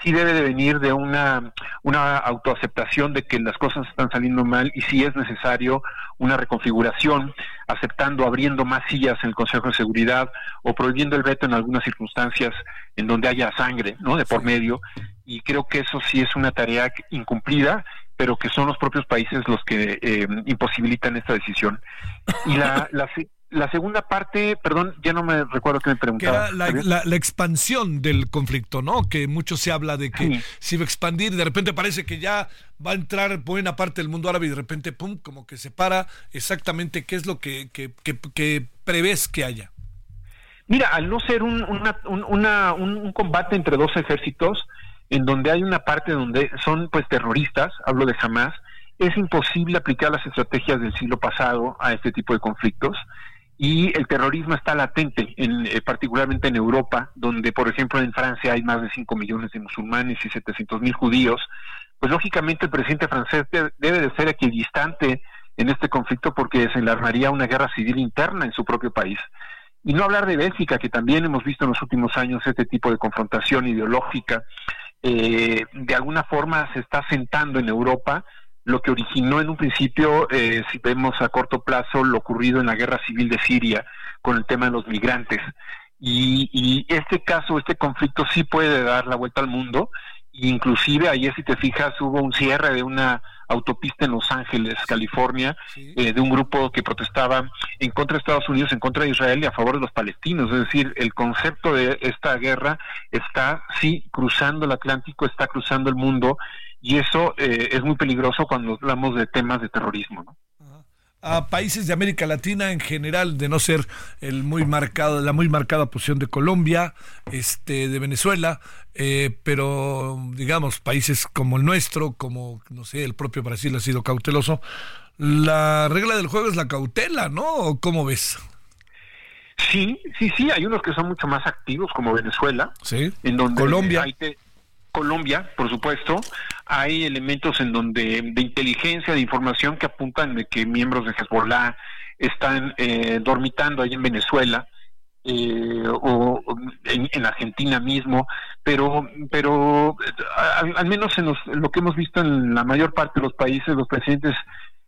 sí debe de venir de una, una autoaceptación de que las cosas están saliendo mal y si es necesario una reconfiguración, aceptando, abriendo más sillas en el Consejo de Seguridad o prohibiendo el veto en algunas circunstancias en donde haya sangre, ¿no? De por medio. Y creo que eso sí es una tarea incumplida pero que son los propios países los que eh, imposibilitan esta decisión. Y la, la, la segunda parte, perdón, ya no me recuerdo que me preguntaba. Que la, la, expansión del conflicto, ¿no? Que mucho se habla de que si va a expandir y de repente parece que ya va a entrar buena parte del mundo árabe y de repente, pum, como que se para exactamente qué es lo que, que, que, prevés que haya. Mira, al no ser un, una, un, una, un combate entre dos ejércitos, en donde hay una parte donde son pues terroristas, hablo de Hamas, es imposible aplicar las estrategias del siglo pasado a este tipo de conflictos y el terrorismo está latente, en, eh, particularmente en Europa, donde, por ejemplo, en Francia hay más de 5 millones de musulmanes y 700 mil judíos, pues lógicamente el presidente francés debe de ser equidistante en este conflicto porque se armaría una guerra civil interna en su propio país. Y no hablar de Bélgica, que también hemos visto en los últimos años este tipo de confrontación ideológica, eh, de alguna forma se está sentando en Europa lo que originó en un principio, eh, si vemos a corto plazo, lo ocurrido en la guerra civil de Siria con el tema de los migrantes. Y, y este caso, este conflicto sí puede dar la vuelta al mundo. Inclusive ayer, si te fijas, hubo un cierre de una autopista en Los Ángeles, California, eh, de un grupo que protestaba en contra de Estados Unidos, en contra de Israel y a favor de los palestinos. Es decir, el concepto de esta guerra está, sí, cruzando el Atlántico, está cruzando el mundo y eso eh, es muy peligroso cuando hablamos de temas de terrorismo. ¿no? a países de América Latina en general, de no ser el muy marcado, la muy marcada posición de Colombia, este, de Venezuela, eh, pero digamos países como el nuestro, como no sé, el propio Brasil ha sido cauteloso. La regla del juego es la cautela, ¿no? ¿Cómo ves? Sí, sí, sí. Hay unos que son mucho más activos, como Venezuela, sí. en donde Colombia. hay que Colombia, por supuesto, hay elementos en donde de inteligencia, de información que apuntan de que miembros de Hezbollah están eh, dormitando ahí en Venezuela eh, o en, Argentina mismo, pero pero al, menos en, lo que hemos visto en la mayor parte de los países, los presidentes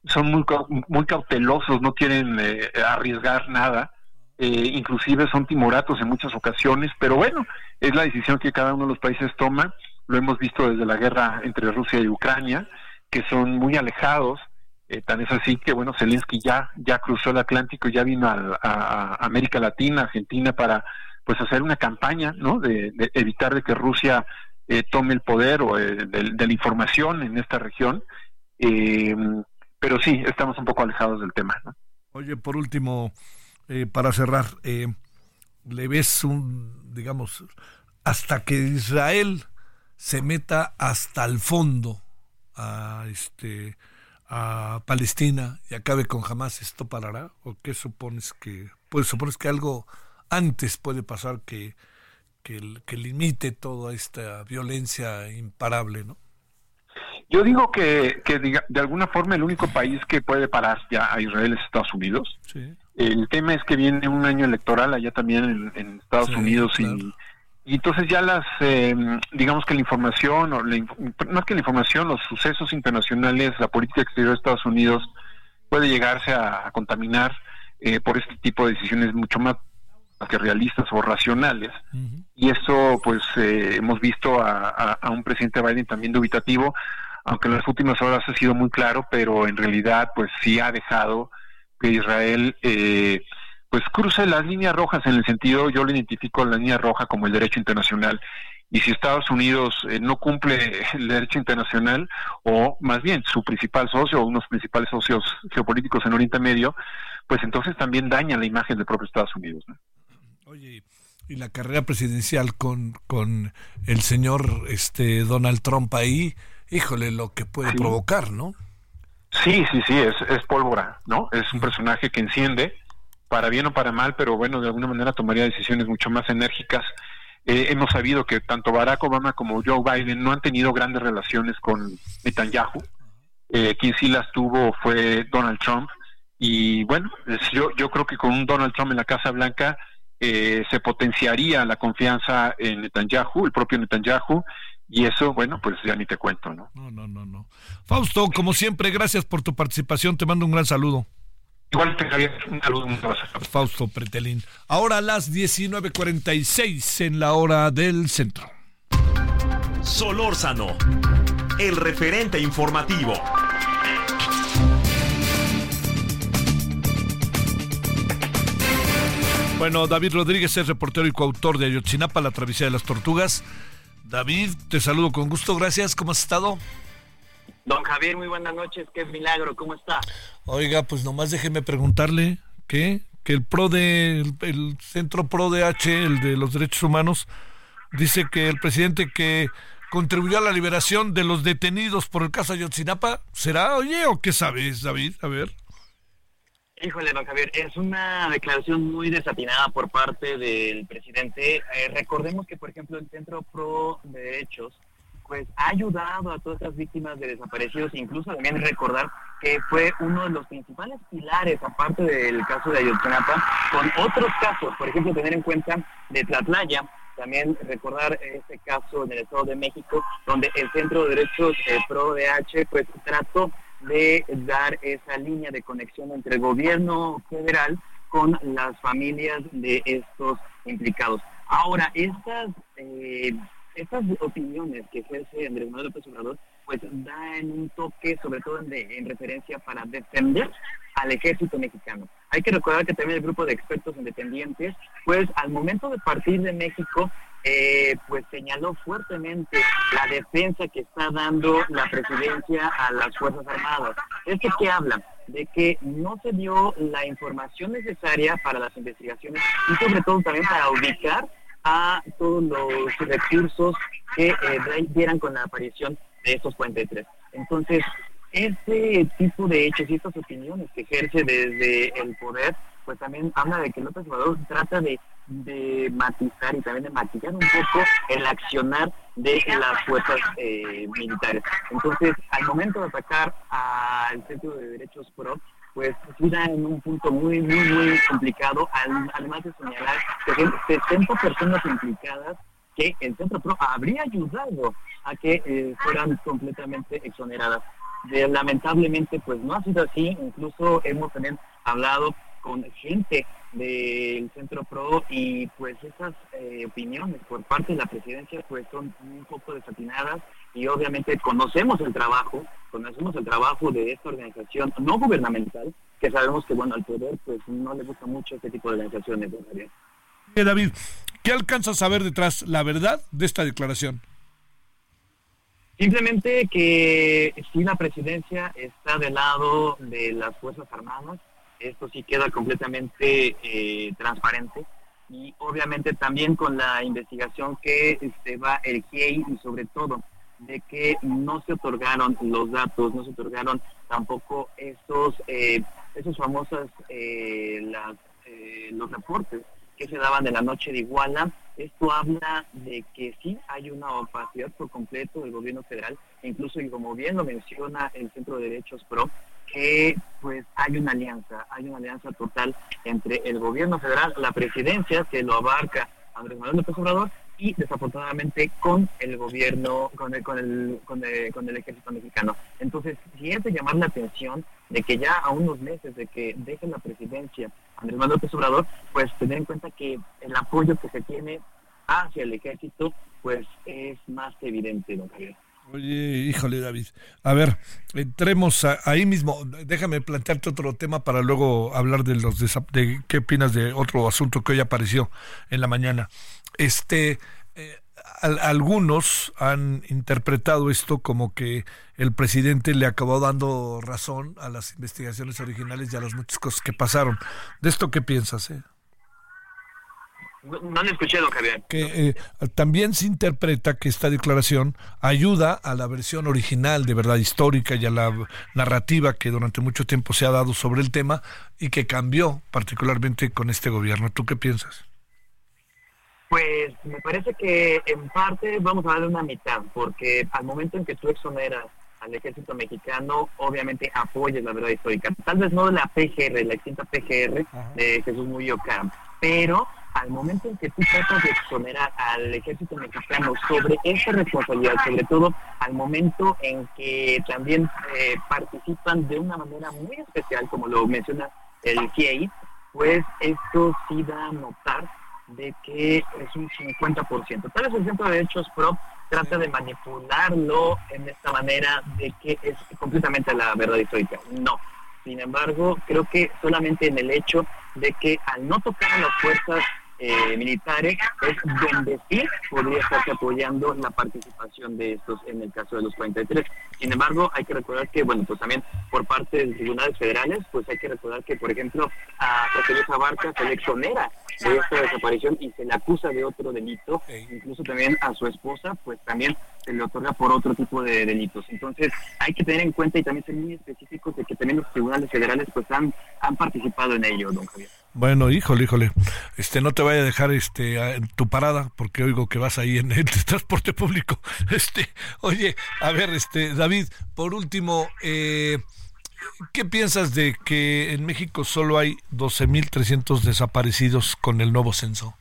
son muy muy cautelosos, no quieren eh, arriesgar nada. inclusive son timoratos en muchas ocasiones, pero bueno, es la decisión que cada uno de los países toma lo hemos visto desde la guerra entre Rusia y Ucrania, que son muy alejados, eh, tan es así que, bueno, Zelensky ya, ya cruzó el Atlántico, ya vino a, América Latina, Argentina, para pues hacer una campaña, ¿no?, de, evitar de que Rusia eh, tome el poder o eh, de, la información en esta región. pero sí, estamos un poco alejados del tema. Oye, por último, para cerrar, ¿le ves un, digamos, hasta que Israel se meta hasta el fondo a este a Palestina y acabe con Hamas, ¿esto parará? ¿O qué supones que pues supones que algo antes puede pasar que, que, que limite toda esta violencia imparable, ¿no? Yo digo que, que de alguna forma el único país que puede parar ya a Israel es Estados Unidos. El tema es que viene un año electoral allá también en, Estados Unidos y y entonces ya las, eh, digamos que la información, o la, más que la información, los sucesos internacionales, la política exterior de Estados Unidos puede llegarse a, contaminar eh, por este tipo de decisiones mucho más que realistas o racionales. Y eso, pues, eh, hemos visto a, a, un presidente Biden también dubitativo, aunque en las últimas horas ha sido muy claro, pero en realidad, pues, sí ha dejado que Israel... Eh, pues cruce las líneas rojas en el sentido, yo lo identifico la línea roja como el derecho internacional. Y si Estados Unidos eh, no cumple el derecho internacional, o más bien su principal socio, o unos principales socios geopolíticos en Oriente Medio, pues entonces también daña la imagen del propio Estados Unidos. Oye, y la carrera presidencial con, con el señor este Donald Trump ahí, híjole, lo que puede provocar, ¿no? Sí, sí, sí, es, es pólvora, ¿no? Es un personaje que enciende para bien o para mal, pero bueno, de alguna manera tomaría decisiones mucho más enérgicas. Eh, hemos sabido que tanto Barack Obama como Joe Biden no han tenido grandes relaciones con Netanyahu. Eh, quien sí las tuvo fue Donald Trump. Y bueno, yo, yo creo que con un Donald Trump en la Casa Blanca eh, se potenciaría la confianza en Netanyahu, el propio Netanyahu, y eso, bueno, pues ya ni te cuento, ¿no? No, no, no, no. Fausto, como siempre, gracias por tu participación. Te mando un gran saludo. Igual te Javier, un saludo, un Fausto Pretelín. Ahora a las 19.46 en la hora del centro. Solórzano, el referente informativo. Bueno, David Rodríguez es reportero y coautor de Ayotzinapa, La travesía de las tortugas. David, te saludo con gusto, gracias. ¿Cómo has estado? Don Javier, muy buenas noches, qué milagro, ¿cómo está? Oiga, pues nomás déjeme preguntarle, ¿qué? Que el PRO de, el, Centro PRO de H, el de los derechos humanos, dice que el presidente que contribuyó a la liberación de los detenidos por el caso Ayotzinapa, ¿será, oye, o qué sabes, David? A ver. Híjole, don Javier, es una declaración muy desatinada por parte del presidente. Eh, recordemos que, por ejemplo, el Centro Pro de Derechos pues ha ayudado a todas estas víctimas de desaparecidos, incluso también recordar que fue uno de los principales pilares, aparte del caso de Ayotzinapa, con otros casos, por ejemplo, tener en cuenta de Tlatlaya, también recordar este caso en el Estado de México, donde el Centro de Derechos eh, Pro DH pues trató de dar esa línea de conexión entre el gobierno federal con las familias de estos implicados. Ahora, estas, eh, estas opiniones que ejerce Andrés Manuel López Obrador, pues dan un toque, sobre todo en, en referencia para defender al ejército mexicano. Hay que recordar que también el grupo de expertos independientes, pues al momento de partir de México, eh, pues señaló fuertemente la defensa que está dando la presidencia a las Fuerzas Armadas. ¿Esto qué habla? De que no se dio la información necesaria para las investigaciones y sobre todo también para ubicar a todos los recursos que eh, dieran con la aparición de estos 43. Entonces, este tipo de hechos y estas opiniones que ejerce desde el poder, pues también habla de que López Obrador trata de, matizar y también de maquillar un poco el accionar de las fuerzas eh, militares. Entonces, al momento de atacar al Centro de Derechos Pro, pues gira en un punto muy, muy, muy complicado, además de señalar que hay 60 personas implicadas que el Centro Pro habría ayudado a que eh, fueran completamente exoneradas. Lamentablemente pues no ha sido así, incluso hemos también hablado con gente del Centro PRO y pues esas eh, opiniones por parte de la presidencia pues son un poco desatinadas y obviamente conocemos el trabajo, conocemos el trabajo de esta organización no gubernamental, que sabemos que bueno al poder pues no le gusta mucho este tipo de organizaciones. David, ¿qué alcanzas a ver detrás la verdad de esta declaración? Simplemente que si la presidencia está del lado de las Fuerzas Armadas, esto sí queda completamente eh, transparente y obviamente también con la investigación que este, va el GIEI y sobre todo de que no se otorgaron los datos, no se otorgaron tampoco esos, eh, esos famosos eh, los reportes que se daban de la noche de Iguala. Esto habla de que sí hay una opacidad por completo del gobierno federal, incluso y como bien lo menciona el Centro de Derechos PRO, que pues hay una alianza, hay una alianza total entre el gobierno federal, la presidencia que lo abarca Andrés Manuel López Obrador y desafortunadamente con el gobierno, con el, con el, con el, ejército mexicano. Entonces, si es de llamar la atención de que ya a unos meses de que deje la presidencia Andrés Manuel López Obrador, pues tener en cuenta que el apoyo que se tiene hacia el ejército, pues es más que evidente, don Javier. Oye, híjole, David. A ver, entremos ahí mismo. Déjame plantearte otro tema para luego hablar de los de, qué opinas de otro asunto que hoy apareció en la mañana. Este, eh, algunos han interpretado esto como que el presidente le acabó dando razón a las investigaciones originales y a las muchas cosas que pasaron. ¿De esto qué piensas? Eh? No, escuché, don Javier. Que eh, también se interpreta que esta declaración ayuda a la versión original de verdad histórica y a la narrativa que durante mucho tiempo se ha dado sobre el tema y que cambió particularmente con este gobierno. ¿Tú qué piensas? Pues me parece que en parte vamos a darle una mitad, porque al momento en que tú exoneras al ejército mexicano, obviamente apoyas la verdad histórica. Tal vez no de la PGR, la extinta PGR de Jesús Murillo Camp, pero al momento en que tú tratas de exonerar al ejército mexicano sobre esa responsabilidad, sobre todo al momento en que también eh, participan de una manera muy especial, como lo menciona el GIEI, pues esto sí da a notar de que es un 50%. Tal vez el Centro de Derechos Pro trata de manipularlo en esta manera de que es completamente la verdad histórica. No. Sin embargo, creo que solamente en el hecho de que al no tocar a las fuerzas eh, militares es donde sí podría estarse apoyando la participación de estos en el caso de los 43. Sin embargo, hay que recordar que, bueno, pues también por parte de los tribunales federales, pues hay que recordar que, por ejemplo, a Luis Abarca se le exonera de esta desaparición y se le acusa de otro delito, incluso también a su esposa, pues también se le otorga por otro tipo de delitos. Entonces, hay que tener en cuenta y también ser muy específicos de que también los tribunales federales pues han, han participado en ello, don Javier. Bueno, híjole, híjole. Este, no te vaya a dejar este en tu parada porque oigo que vas ahí en el transporte público. Este, oye, a ver, este, David, por último, eh, ¿qué piensas de que en México solo hay 12.300 desaparecidos con el nuevo censo?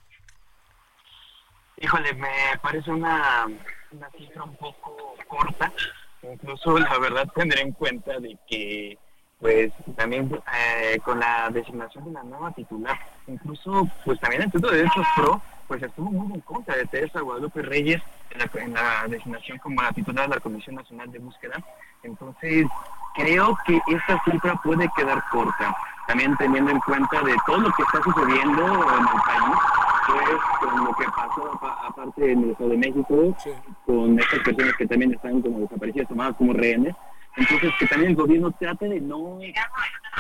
Híjole, me parece una, una cifra un poco corta. Incluso la verdad tendré en cuenta de que pues también eh, con la designación de la nueva titular, incluso pues también el Instituto de Derechos Pro pues estuvo muy en contra de Teresa Guadalupe Reyes en la, designación como la titular de la Comisión Nacional de Búsqueda. Entonces, creo que esta cifra puede quedar corta, también teniendo en cuenta de todo lo que está sucediendo en el país, pues con lo que pasó aparte en el Estado de México, con estas personas que también están como desaparecidas, tomadas como rehenes. Entonces, que también el gobierno trate de no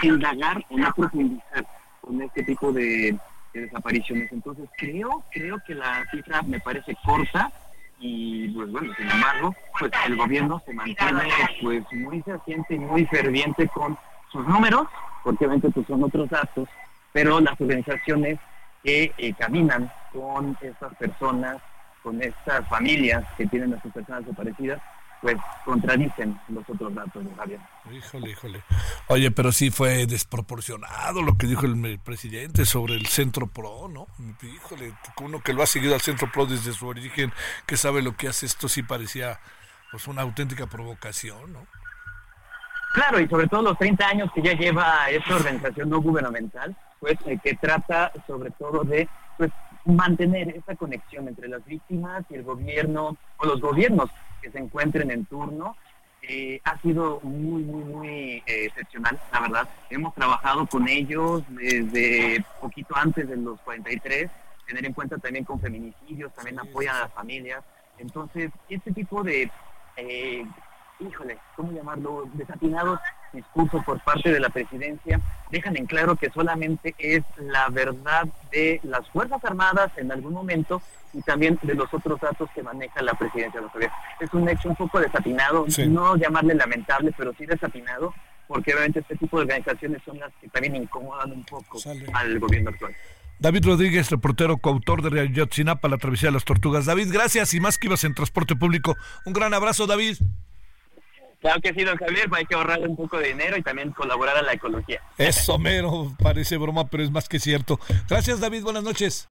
indagar o no profundizar con este tipo de desapariciones. Entonces creo, creo que la cifra me parece corta y pues bueno, sin embargo, pues el gobierno se mantiene pues muy ferviente y muy ferviente con sus números, porque obviamente pues son otros datos, pero las organizaciones que eh, caminan con estas personas, con estas familias que tienen a sus personas desaparecidas, pues contradicen los otros datos de Javier. Híjole, híjole. Oye, pero sí fue desproporcionado lo que dijo el, presidente sobre el Centro Pro, ¿no? Híjole, uno que lo ha seguido al Centro Pro desde su origen, que sabe lo que hace esto, sí parecía pues una auténtica provocación, ¿no? Claro, y sobre todo los 30 años que ya lleva esta organización no gubernamental, pues eh, que trata sobre todo de pues mantener esa conexión entre las víctimas y el gobierno o los gobiernos que se encuentren en turno. Eh, ha sido muy, muy, muy eh, excepcional, la verdad. Hemos trabajado con ellos desde poquito antes de los 43, tener en cuenta también con feminicidios, también apoyan a las familias. Entonces, este tipo de, eh, híjole, ¿cómo llamarlo? Desatinados discursos por parte de la presidencia dejan en claro que solamente es la verdad de las Fuerzas Armadas en algún momento y también de los otros datos que maneja la presidencia de los Es un hecho un poco desatinado, no llamarle lamentable, pero sí desatinado, porque obviamente este tipo de organizaciones son las que también incomodan un poco al gobierno actual. David Rodríguez, reportero, coautor de Ayotzinapa, La Travesía de las Tortugas. David, gracias y más que ibas en transporte público. Un gran abrazo, David. Claro que sí, don Javier, hay que ahorrar un poco de dinero y también colaborar a la ecología. Eso mero, parece broma, pero es más que cierto. Gracias, David, buenas noches.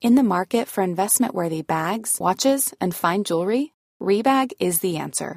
In the market for investment-worthy bags, watches, and fine jewelry, Rebag is the answer.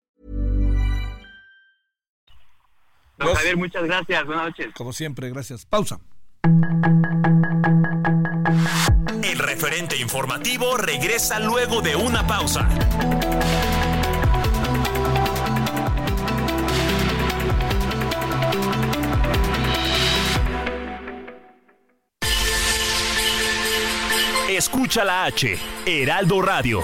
Don Javier, muchas gracias. Buenas noches. Como siempre, gracias. Pausa. El referente informativo regresa luego de una pausa. Escucha la H, Heraldo Radio.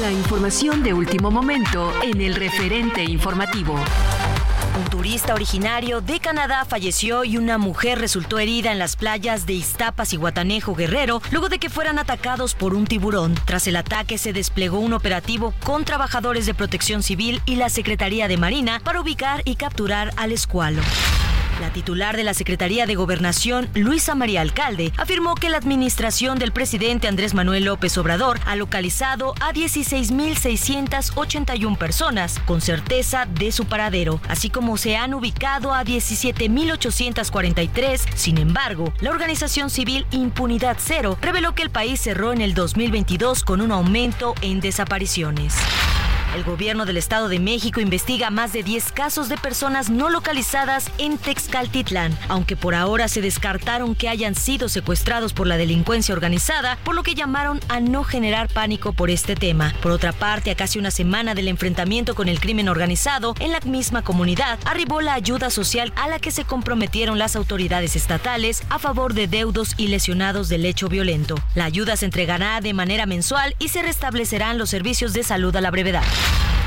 La información de último momento en el referente informativo. Un turista originario de Canadá falleció y una mujer resultó herida en las playas de Iztapas y Guatanejo Guerrero luego de que fueran atacados por un tiburón. Tras el ataque se desplegó un operativo con trabajadores de protección civil y la Secretaría de Marina para ubicar y capturar al escualo. La titular de la Secretaría de Gobernación, Luisa María Alcalde, afirmó que la administración del presidente Andrés Manuel López Obrador ha localizado a 16.681 personas con certeza de su paradero, así como se han ubicado a 17.843. Sin embargo, la organización civil Impunidad Cero reveló que el país cerró en el 2022 con un aumento en desapariciones. El gobierno del Estado de México investiga más de 10 casos de personas no localizadas en Texcaltitlán, aunque por ahora se descartaron que hayan sido secuestrados por la delincuencia organizada, por lo que llamaron a no generar pánico por este tema. Por otra parte, a casi una semana del enfrentamiento con el crimen organizado, en la misma comunidad arribó la ayuda social a la que se comprometieron las autoridades estatales a favor de deudos y lesionados del hecho violento. La ayuda se entregará de manera mensual y se restablecerán los servicios de salud a la brevedad.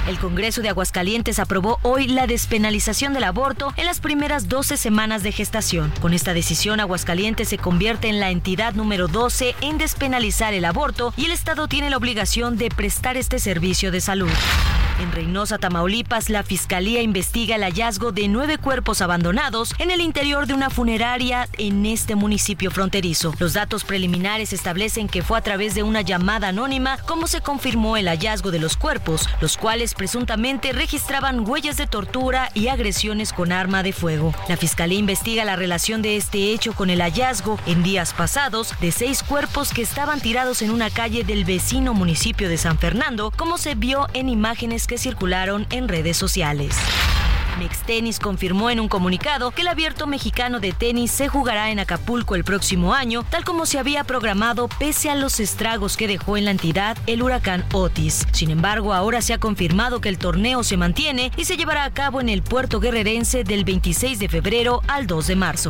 El Congreso de Aguascalientes aprobó hoy la despenalización del aborto en las primeras 12 semanas de gestación. Con esta decisión, Aguascalientes se convierte en la entidad número 12 en despenalizar el aborto y el Estado tiene la obligación de prestar este servicio de salud. En Reynosa, Tamaulipas, la Fiscalía investiga el hallazgo de nueve cuerpos abandonados en el interior de una funeraria en este municipio fronterizo. Los datos preliminares establecen que fue a través de una llamada anónima como se confirmó el hallazgo de los cuerpos, los cuales presuntamente registraban huellas de tortura y agresiones con arma de fuego. La Fiscalía investiga la relación de este hecho con el hallazgo en días pasados de seis cuerpos que estaban tirados en una calle del vecino municipio de San Fernando, como se vio en imágenes que circularon en redes sociales. Mextenis confirmó en un comunicado que el abierto mexicano de tenis se jugará en Acapulco el próximo año, tal como se había programado pese a los estragos que dejó en la entidad el huracán Otis. Sin embargo, ahora se ha confirmado que el torneo se mantiene y se llevará a cabo en el puerto guerrerense del 26 de febrero al 2 de marzo.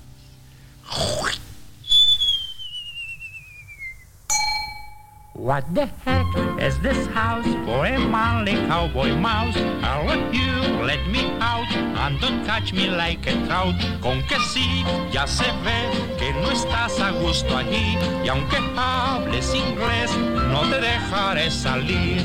What the heck is this house for a manly cowboy mouse? I'll let you let me out and don't catch me like a trout. Con que sí, ya se ve que no estás a gusto allí y aunque hables inglés, no te dejaré salir.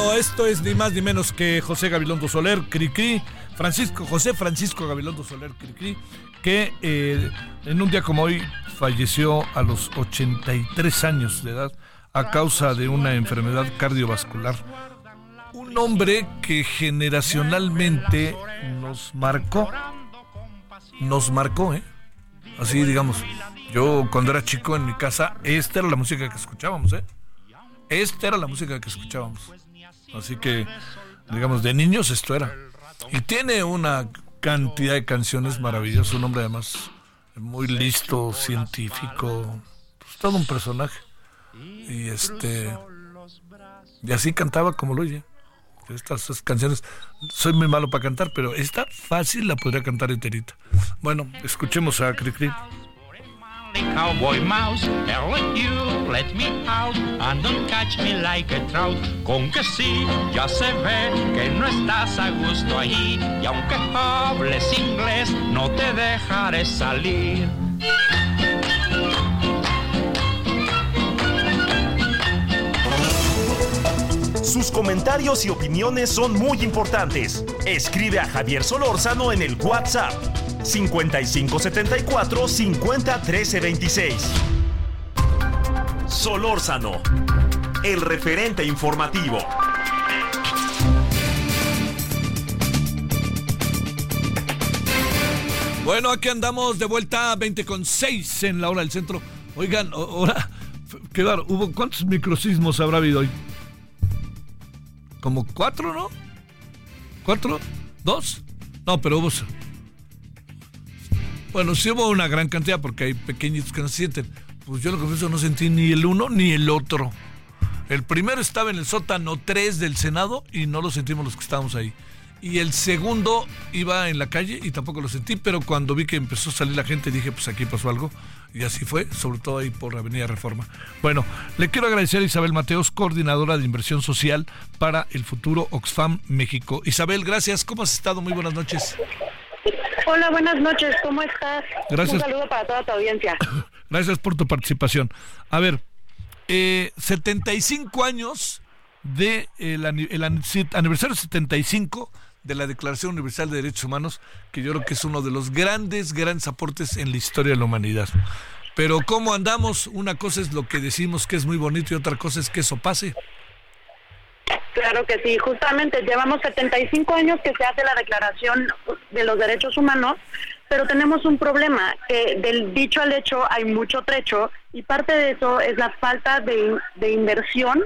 Esto es ni más ni menos que José Gabilondo Soler, Cricri, Francisco, José Francisco Gabilondo Soler, Cricri, que eh, en un día como hoy falleció a los 83 años de edad a causa de una enfermedad cardiovascular. Un hombre que generacionalmente nos marcó, nos marcó, ¿eh? Así digamos, yo cuando era chico en mi casa, esta era la música que escuchábamos, ¿eh? Esta era la música que escuchábamos. Así que, digamos, de niños esto era. Y tiene una cantidad de canciones maravillosas. Un hombre además muy listo, científico. Pues, todo un personaje. Y este. Y así cantaba como lo oye. Estas, canciones. Soy muy malo para cantar, pero esta fácil la podría cantar enterita. Bueno, escuchemos a Cricri. Cowboy mouse, let you let me out and don't catch me like a trout. Con que sí, ya se ve que no estás a gusto allí y aunque hables inglés, no te dejaré salir. Sus comentarios y opiniones son muy importantes. Escribe a Javier Solórzano en el WhatsApp 5574 50 13 26. Solórzano, el referente informativo. Bueno, aquí andamos de vuelta a 20 con 6 en la hora del centro. Oigan, ahora, raro. Hubo, ¿Cuántos microsismos habrá habido hoy? Como cuatro, ¿no? ¿Cuatro? ¿Dos? No, pero hubo... Bueno, sí hubo una gran cantidad porque hay pequeñitos que no se sienten. Pues yo lo confieso, no sentí ni el uno ni el otro. El primero estaba en el sótano 3 del Senado y no lo sentimos los que estábamos ahí. Y el segundo iba en la calle y tampoco lo sentí, pero cuando vi que empezó a salir la gente dije, pues aquí pasó algo. Y así fue, sobre todo ahí por Avenida Reforma. Bueno, le quiero agradecer a Isabel Mateos, coordinadora de inversión social para el futuro Oxfam México. Isabel, gracias. ¿Cómo has estado? Muy buenas noches. Hola, buenas noches. ¿Cómo estás? Gracias. Un saludo para toda tu audiencia. Gracias por tu participación. A ver, eh, 75 años de el, el aniversario 75 de la Declaración Universal de Derechos Humanos, que yo creo que es uno de los grandes, grandes aportes en la historia de la humanidad. Pero ¿cómo andamos? Una cosa es lo que decimos que es muy bonito y otra cosa es que eso pase. Claro que sí, justamente llevamos 75 años que se hace la Declaración de los Derechos Humanos, pero tenemos un problema, que del dicho al hecho hay mucho trecho y parte de eso es la falta de, inversión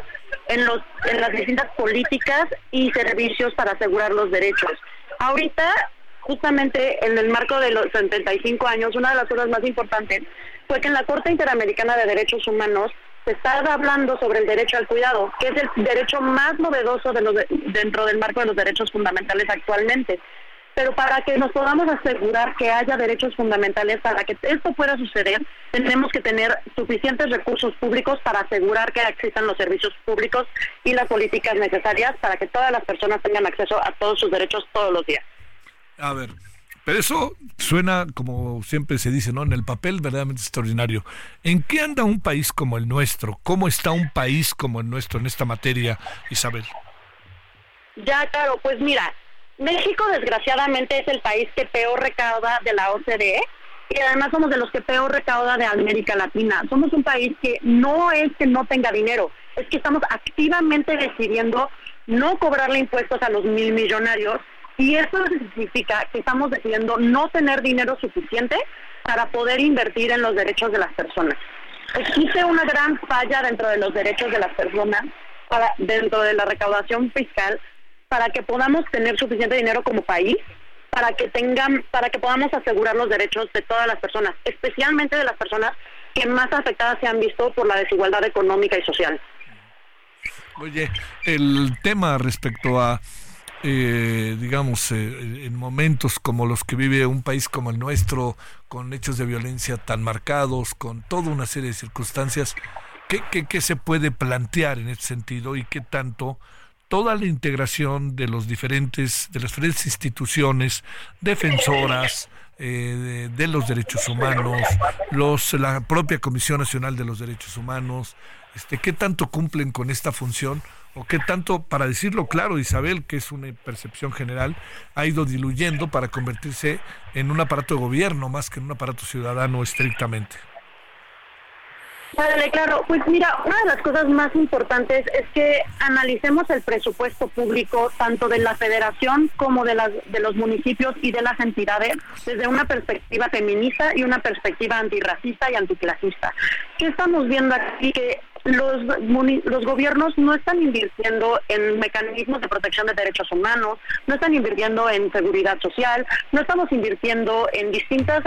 en, los, en las distintas políticas y servicios para asegurar los derechos. Ahorita, justamente en el marco de los 75 años, una de las cosas más importantes fue que en la Corte Interamericana de Derechos Humanos se está hablando sobre el derecho al cuidado, que es el derecho más novedoso de los dentro del marco de los derechos fundamentales actualmente. Pero para que nos podamos asegurar que haya derechos fundamentales, para que esto pueda suceder, tenemos que tener suficientes recursos públicos para asegurar que existan los servicios públicos y las políticas necesarias para que todas las personas tengan acceso a todos sus derechos todos los días. A ver, pero eso suena, como siempre se dice, ¿no? En el papel verdaderamente extraordinario. ¿En qué anda un país como el nuestro? ¿Cómo está un país como el nuestro en esta materia, Isabel? Ya, claro, pues mira, México desgraciadamente es el país que peor recauda de la OCDE y además somos de los que peor recauda de América Latina. Somos un país que no es que no tenga dinero, es que estamos activamente decidiendo no cobrarle impuestos a los mil millonarios y eso significa que estamos decidiendo no tener dinero suficiente para poder invertir en los derechos de las personas. Existe una gran falla dentro de los derechos de las personas, para, dentro de la recaudación fiscal, para que podamos tener suficiente dinero como país para que tengan, para que podamos asegurar los derechos de todas las personas, especialmente de las personas que más afectadas se han visto por la desigualdad económica y social. Oye, el tema respecto a eh, digamos, eh, en momentos como los que vive un país como el nuestro, con hechos de violencia tan marcados, con toda una serie de circunstancias, ¿qué, qué, qué se puede plantear en ese sentido y qué tanto toda la integración de los diferentes, de las diferentes instituciones defensoras, eh, de, los derechos humanos, los, la propia Comisión Nacional de los Derechos Humanos, este, qué tanto cumplen con esta función o qué tanto, para decirlo claro, Isabel, que es una percepción general, ha ido diluyendo para convertirse en un aparato de gobierno más que en un aparato ciudadano estrictamente. Vale, claro. Pues mira, una de las cosas más importantes es que analicemos el presupuesto público tanto de la federación como de, las, de los municipios y de las entidades desde una perspectiva feminista y una perspectiva antirracista y anticlasista. ¿Qué estamos viendo aquí? Que los, los gobiernos no están invirtiendo en mecanismos de protección de derechos humanos, no están invirtiendo en seguridad social, no estamos invirtiendo en distintas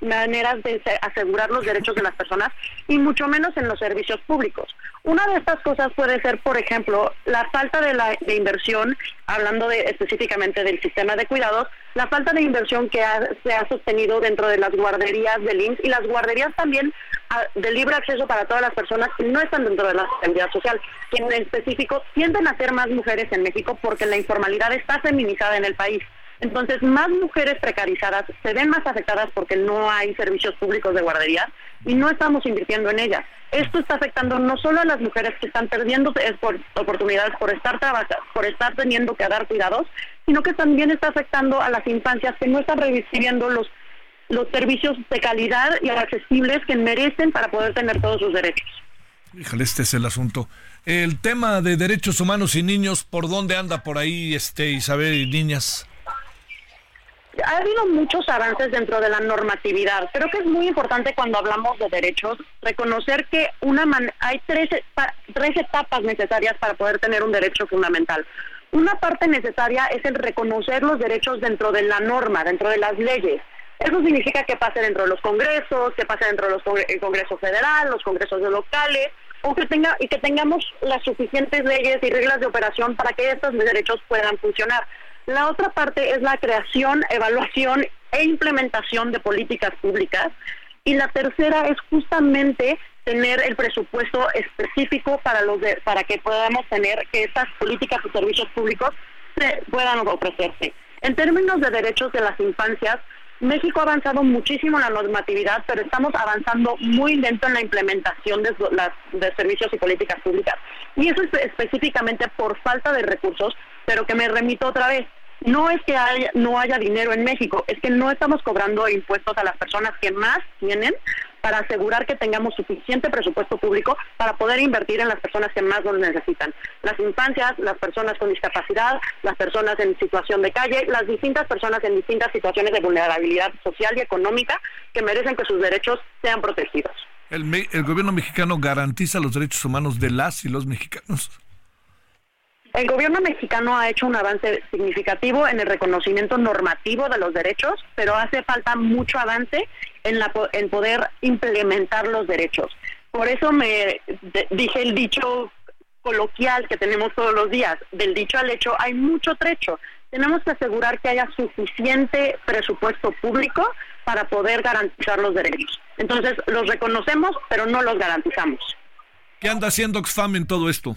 maneras de asegurar los derechos de las personas y mucho menos en los servicios públicos. Una de estas cosas puede ser, por ejemplo, la falta de, la, inversión, hablando de, específicamente del sistema de cuidados, la falta de inversión que se ha sostenido dentro de las guarderías del IMSS y las guarderías también ah, de libre acceso para todas las personas no están dentro de la seguridad social, que en específico tienden a ser más mujeres en México porque la informalidad está feminizada en el país. Entonces, más mujeres precarizadas se ven más afectadas porque no hay servicios públicos de guardería y no estamos invirtiendo en ellas. Esto está afectando no solo a las mujeres que están perdiendo oportunidades por estar trabajando, por estar teniendo que dar cuidados, sino que también está afectando a las infancias que no están recibiendo los los servicios de calidad y accesibles que merecen para poder tener todos sus derechos. Híjole, este es el asunto. El tema de derechos humanos y niños, ¿por dónde anda por ahí, este Isabel y niñas? ha habido muchos avances dentro de la normatividad. Creo que es muy importante cuando hablamos de derechos reconocer que una hay tres, tres etapas necesarias para poder tener un derecho fundamental. Una parte necesaria es el reconocer los derechos dentro de la norma, dentro de las leyes. Eso significa que pase dentro de los congresos, que pase dentro de los Congreso Federal, los congresos locales, o que tenga y que tengamos las suficientes leyes y reglas de operación para que estos derechos puedan funcionar. La otra parte es la creación, evaluación e implementación de políticas públicas. Y la tercera es justamente tener el presupuesto específico para los para que podamos tener que estas políticas y servicios públicos se puedan ofrecerse. En términos de derechos de las infancias, México ha avanzado muchísimo en la normatividad, pero estamos avanzando muy lento en la implementación de, servicios y políticas públicas. Y eso es específicamente por falta de recursos, pero que me remito otra vez no es que haya, no haya dinero en México, es que no estamos cobrando impuestos a las personas que más tienen para asegurar que tengamos suficiente presupuesto público para poder invertir en las personas que más lo necesitan. Las infancias, las personas con discapacidad, las personas en situación de calle, las distintas personas en distintas situaciones de vulnerabilidad social y económica que merecen que sus derechos sean protegidos. ¿El, el gobierno mexicano garantiza los derechos humanos de las y los mexicanos? El gobierno mexicano ha hecho un avance significativo en el reconocimiento normativo de los derechos, pero hace falta mucho avance en, la, en poder implementar los derechos. Por eso me dije el dicho coloquial que tenemos todos los días, del dicho al hecho hay mucho trecho. Tenemos que asegurar que haya suficiente presupuesto público para poder garantizar los derechos. Entonces, los reconocemos, pero no los garantizamos. ¿Qué anda haciendo Oxfam en todo esto?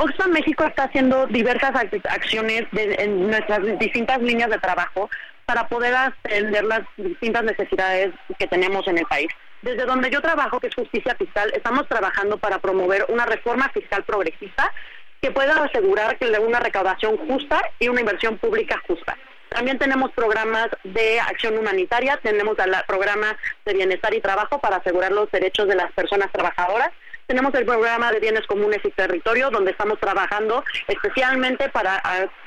Oxfam México está haciendo diversas acciones en nuestras distintas líneas de trabajo para poder atender las distintas necesidades que tenemos en el país. Desde donde yo trabajo, que es justicia fiscal, estamos trabajando para promover una reforma fiscal progresista que pueda asegurar que una recaudación justa y una inversión pública justa. También tenemos programas de acción humanitaria, tenemos el programa de bienestar y trabajo para asegurar los derechos de las personas trabajadoras tenemos el programa de bienes comunes y territorio, donde estamos trabajando especialmente para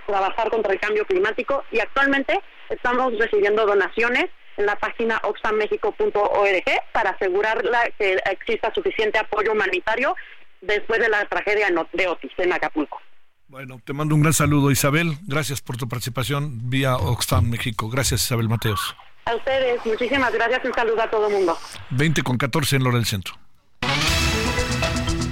trabajar contra el cambio climático y actualmente estamos recibiendo donaciones en la página oxfammexico.org para asegurar que exista suficiente apoyo humanitario después de la tragedia de Otis en Acapulco. Bueno, te mando un gran saludo, Isabel. Gracias por tu participación vía Oxfam México. Gracias, Isabel Mateos. A ustedes, muchísimas gracias. Un saludo a todo el mundo. 20 con 14 en Lora del Centro.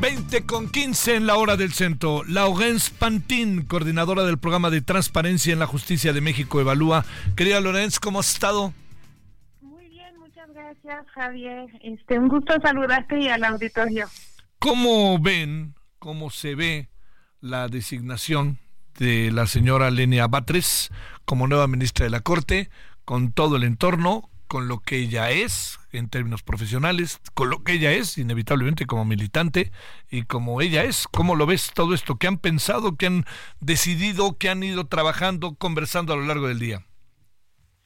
20 con 15 en la hora del centro. Laurence Pantin, coordinadora del programa de transparencia en la justicia de México, evalúa. Querida Laurence, ¿cómo has estado? Muy bien, muchas gracias, Javier. Este, un gusto saludarte y al auditorio. ¿Cómo ven, cómo se ve la designación de la señora Lenia Batres como nueva ministra de la Corte, con todo el entorno, con lo que ella es en términos profesionales, con lo que ella es inevitablemente como militante y como ella es. ¿Cómo lo ves todo esto? ¿Qué han pensado, qué han decidido, qué han ido trabajando, conversando a lo largo del día?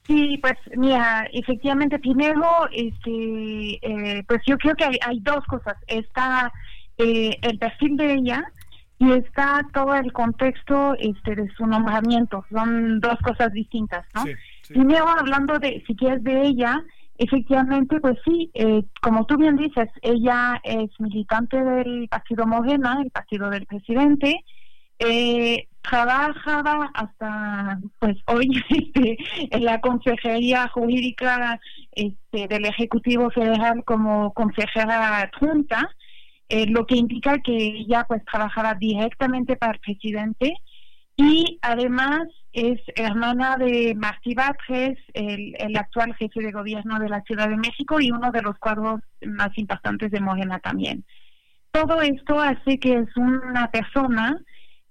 Sí, pues mira, efectivamente, primero, este, eh, pues yo creo que hay, dos cosas. Está eh, el perfil de ella, y está todo el contexto este, de su nombramiento. Son dos cosas distintas, ¿no? Primero, hablando de, si quieres, de ella, efectivamente, pues sí, eh, como tú bien dices, ella es militante del partido Morena, el partido del presidente, eh, trabajaba hasta pues hoy este, en la consejería jurídica este, del Ejecutivo Federal como consejera adjunta, eh, lo que indica que ella pues trabajaba directamente para el presidente y además es hermana de Martí Batres, el, el, actual jefe de gobierno de la Ciudad de México y uno de los cuadros más importantes de Morena también. Todo esto hace que es una persona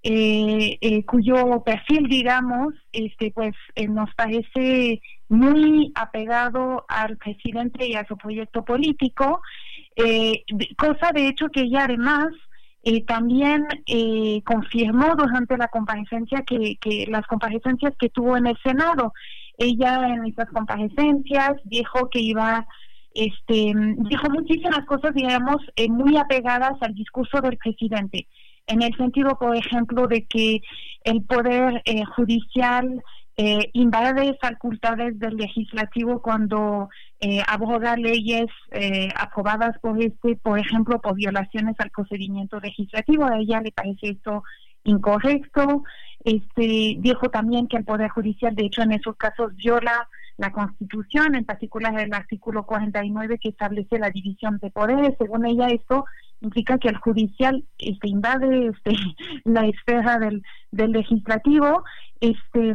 eh, eh, cuyo perfil, digamos, este, pues nos parece muy apegado al presidente y a su proyecto político, eh, cosa de hecho que ella además eh, también eh, confirmó durante la comparecencia que, que las comparecencias que tuvo en el Senado. Ella en esas comparecencias dijo que iba este, dijo muchísimas cosas, digamos, eh, muy apegadas al discurso del presidente, en el sentido, por ejemplo, de que el poder eh, judicial eh, invade facultades del legislativo cuando eh, abroga leyes eh, aprobadas por este, por ejemplo, por violaciones al procedimiento legislativo. A ella le parece esto incorrecto. Este dijo también que el poder judicial, de hecho, en esos casos viola la Constitución, en particular el artículo 49 que establece la división de poderes. Según ella, esto implica que el judicial este, invade este, la esfera del, del legislativo. Este,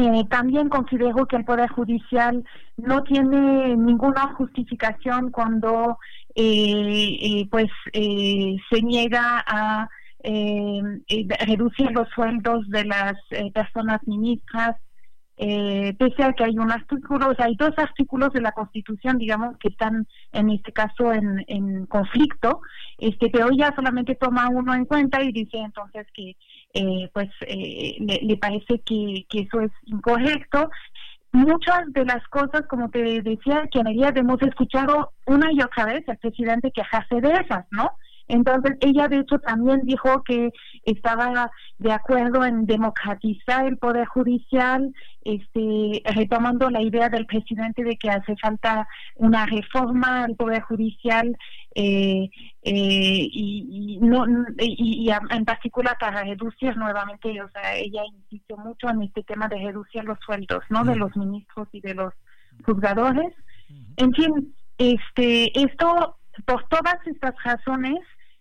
eh, también considero que el Poder Judicial no tiene ninguna justificación cuando eh, eh, pues eh, se niega a eh, reducir los sueldos de las personas ministras. Eh, pese a que hay un artículo, o sea, hay dos artículos de la Constitución, digamos, que están en este caso en, en conflicto, este, pero ella solamente toma uno en cuenta y dice entonces que, eh, pues, eh, le, le parece que, que eso es incorrecto. Muchas de las cosas, como te decía, que en realidad hemos escuchado una y otra vez al presidente quejarse de esas, ¿no? Entonces, ella de hecho también dijo que estaba de acuerdo en democratizar el poder judicial, este, retomando la idea del presidente de que hace falta una reforma al poder judicial eh, eh, y, y no y, y en particular para reducir nuevamente, o sea, ella insistió mucho en este tema de reducir los sueldos, ¿no? De los ministros y de los juzgadores. En fin, este, esto por todas estas razones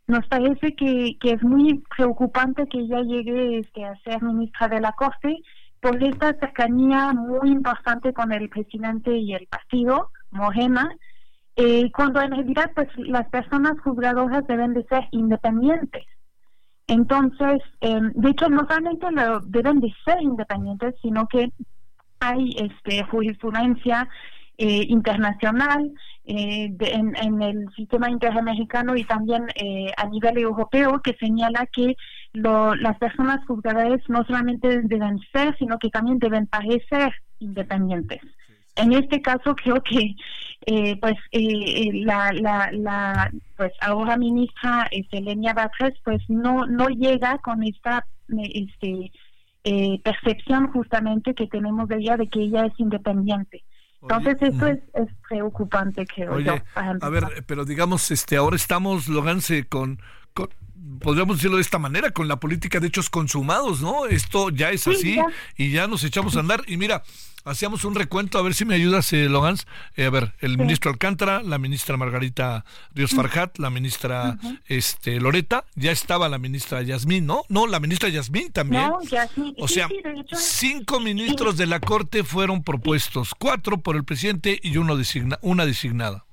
nos parece que, que es muy preocupante que ella llegue este, a ser ministra de la Corte por esta cercanía muy importante con el presidente y el partido, Morena, eh, cuando en realidad pues las personas juzgadoras deben de ser independientes. Entonces, eh, de hecho, no solamente lo, deben de ser independientes, sino que hay este jurisprudencia eh, internacional eh, de, en, el sistema interamericano y también eh, a nivel europeo que señala que lo, las personas juzgadas no solamente deben ser, sino que también deben parecer independientes. En este caso creo que eh, pues la, la, la pues ahora ministra este, Lenia Batres pues no no llega con esta este percepción justamente que tenemos de ella de que ella es independiente. Entonces esto es, es, preocupante, creo Oye, yo. A ver, pero digamos, este, ahora estamos, Loganse, con, con, podríamos decirlo de esta manera, con la política de hechos consumados, ¿no? Esto ya es así sí, ya. y ya nos echamos a andar. Y mira, hacíamos un recuento, a ver si me ayudas, eh, Logans. Eh, a ver, el sí. ministro Alcántara, la ministra Margarita Ríos Farjat, la ministra uh -huh. este, Loreta, ya estaba la ministra Yasmín, ¿no? No, la ministra Yasmín también. No, Yasmín. O sea, sí, cinco ministros de la Corte fueron propuestos, cuatro por el presidente y uno designa, una designada.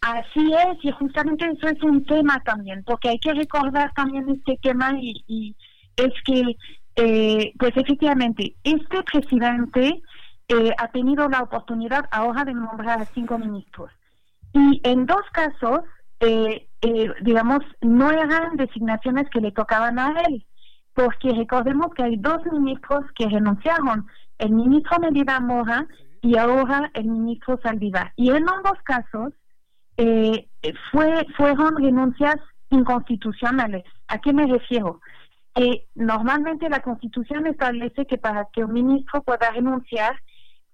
Así es, y justamente eso es un tema también, porque hay que recordar también este tema y, y es que, eh, pues efectivamente, este presidente eh, ha tenido la oportunidad ahora de nombrar a cinco ministros. Y en dos casos, eh, eh, digamos, no eran designaciones que le tocaban a él, porque recordemos que hay dos ministros que renunciaron, el ministro Medina Mora y ahora el ministro Saldivar. Y en ambos casos eh, fue, fueron renuncias inconstitucionales. ¿A qué me refiero? Eh, normalmente la Constitución establece que para que un ministro pueda renunciar,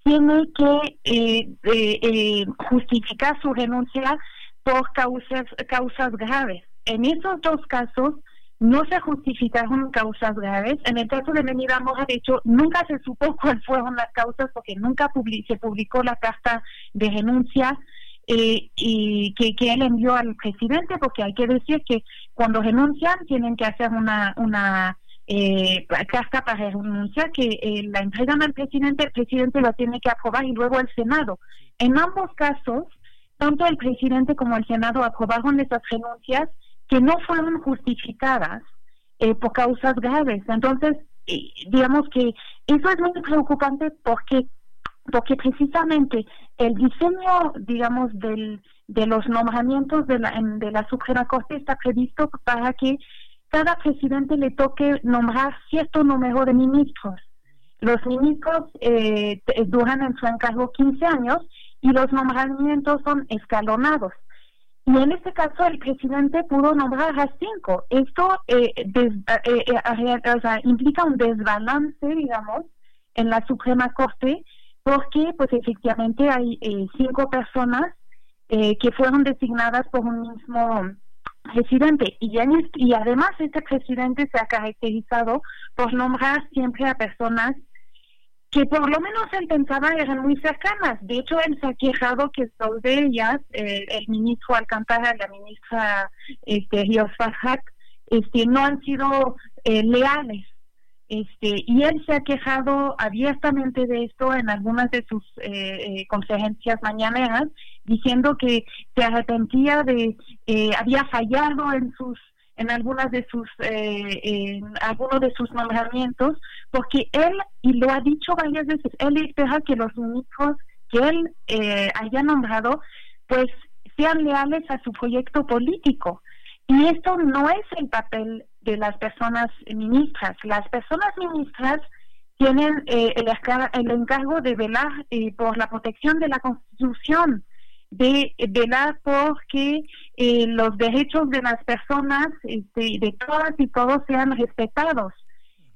tiene que eh, eh, eh, justificar su renuncia por causas, causas graves. En esos dos casos no se justificaron causas graves. En el caso de Menida Moja, de hecho, nunca se supo cuáles fueron las causas porque nunca se publicó la carta de renuncia eh, y que, que, él envió al presidente, porque hay que decir que cuando renuncian tienen que hacer una, una eh, carta para renunciar que eh, la entregan al presidente, el presidente la tiene que aprobar y luego el Senado. En ambos casos, tanto el presidente como el Senado aprobaron esas renuncias que no fueron justificadas eh, por causas graves. Entonces, digamos que eso es muy preocupante porque porque precisamente el diseño, digamos, del, de los nombramientos de la, de la Suprema Corte está previsto para que cada presidente le toque nombrar cierto número de ministros. Los ministros eh, duran en su encargo 15 años y los nombramientos son escalonados. Y en este caso el presidente pudo nombrar a cinco. Esto eh, eh, eh implica un desbalance, digamos, en la Suprema Corte, porque pues efectivamente hay cinco personas que fueron designadas por un mismo presidente. Y, y además este presidente se ha caracterizado por nombrar siempre a personas que por lo menos él pensaba eran muy cercanas. De hecho, él se ha quejado que dos de ellas, eh, el ministro Alcántara y la ministra este, Ríos este, no han sido eh, leales. Este, y él se ha quejado abiertamente de esto en algunas de sus eh, conferencias mañaneras, diciendo que se arrepentía de, había fallado en sus en algunas de sus eh, en algunos de sus nombramientos porque él y lo ha dicho varias veces él espera que los ministros que él eh, haya nombrado pues sean leales a su proyecto político. Y esto no es el papel de las personas ministras las personas ministras tienen eh, el, el, encargo de velar por la protección de la constitución de velar por que eh, los derechos de las personas, este, de todas y todos, sean respetados.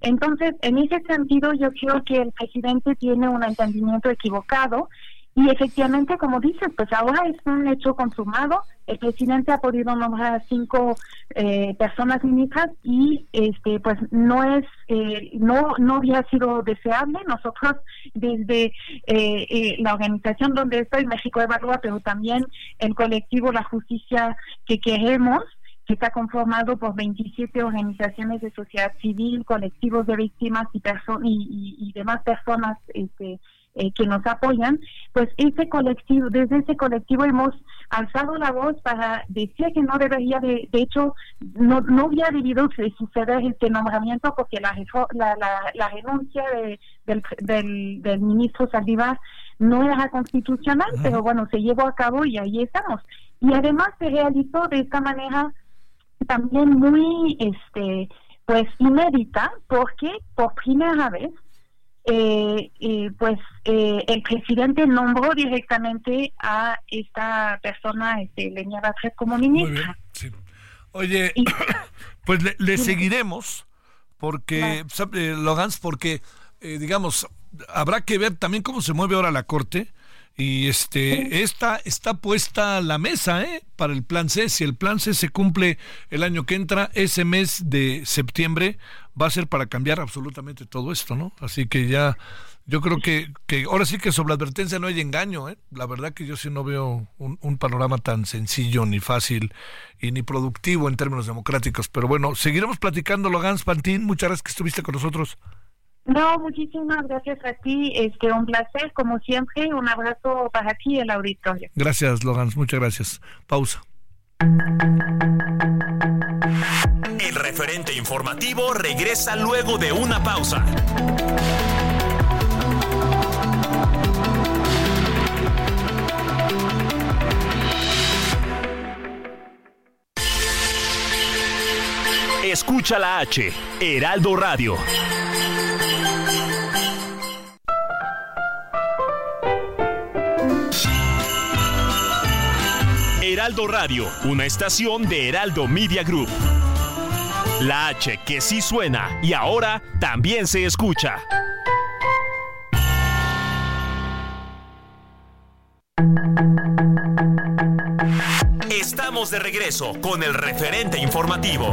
Entonces, en ese sentido, yo creo que el presidente tiene un entendimiento equivocado y efectivamente, como dices, pues ahora es un hecho consumado. El presidente ha podido nombrar a cinco eh, personas ministras y este pues no es eh, no no había sido deseable. Nosotros desde eh, la organización donde estoy, México Evalúa, pero también el colectivo La Justicia que queremos, que está conformado por 27 organizaciones de sociedad civil, colectivos de víctimas y, y, y demás personas este, eh, que nos apoyan, pues ese colectivo, desde ese colectivo hemos alzado la voz para decir que no debería, de, de hecho, no, no había debido suceder este nombramiento porque la, la, la, renuncia de, del, del, del, ministro Saldívar no era constitucional, pero bueno, se llevó a cabo y ahí estamos. Y además se realizó de esta manera también muy, este, pues inédita, porque por primera vez eh, pues eh, el presidente nombró directamente a esta persona, este, Leña Batres, como ministra. Oye, pues le, seguiremos, porque, eh, Logans, porque, eh, digamos, habrá que ver también cómo se mueve ahora la Corte. Y este, esta está puesta la mesa ¿eh? para el plan C. Si el plan C se cumple el año que entra, ese mes de septiembre va a ser para cambiar absolutamente todo esto, ¿no? Así que ya, yo creo que, que ahora sí que sobre la advertencia no hay engaño, ¿eh? La verdad que yo sí no veo un, un panorama tan sencillo, ni fácil y ni productivo en términos democráticos. Pero bueno, seguiremos platicando, Logans Pantín. Muchas gracias que estuviste con nosotros. No, muchísimas gracias a ti. Este, un placer, como siempre. Un abrazo para ti y el auditorio. Gracias, Logans. Muchas gracias. Pausa. El referente informativo regresa luego de una pausa. Escucha la H, Heraldo Radio. Heraldo Radio, una estación de Heraldo Media Group. La H que sí suena y ahora también se escucha. Estamos de regreso con el referente informativo.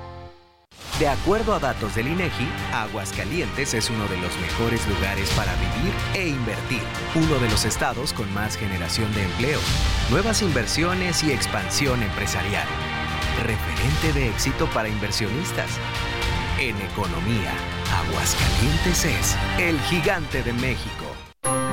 De acuerdo a datos del INEGI, Aguascalientes es uno de los mejores lugares para vivir e invertir. Uno de los estados con más generación de empleo, nuevas inversiones y expansión empresarial. Referente de éxito para inversionistas. En economía, Aguascalientes es el gigante de México.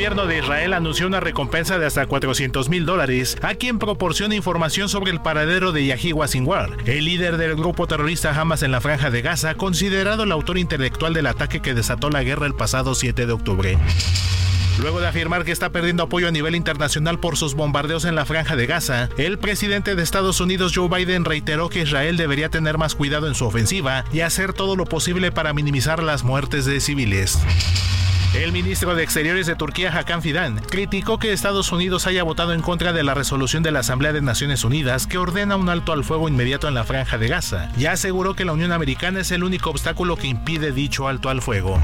Gobierno de Israel anunció una recompensa de hasta 400 mil dólares a quien proporcione información sobre el paradero de Yahiwa Sinwar, el líder del grupo terrorista Hamas en la franja de Gaza, considerado el autor intelectual del ataque que desató la guerra el pasado 7 de octubre. Luego de afirmar que está perdiendo apoyo a nivel internacional por sus bombardeos en la franja de Gaza, el presidente de Estados Unidos Joe Biden reiteró que Israel debería tener más cuidado en su ofensiva y hacer todo lo posible para minimizar las muertes de civiles. El ministro de Exteriores de Turquía, Hakan Fidan, criticó que Estados Unidos haya votado en contra de la resolución de la Asamblea de Naciones Unidas que ordena un alto al fuego inmediato en la franja de Gaza y aseguró que la Unión Americana es el único obstáculo que impide dicho alto al fuego.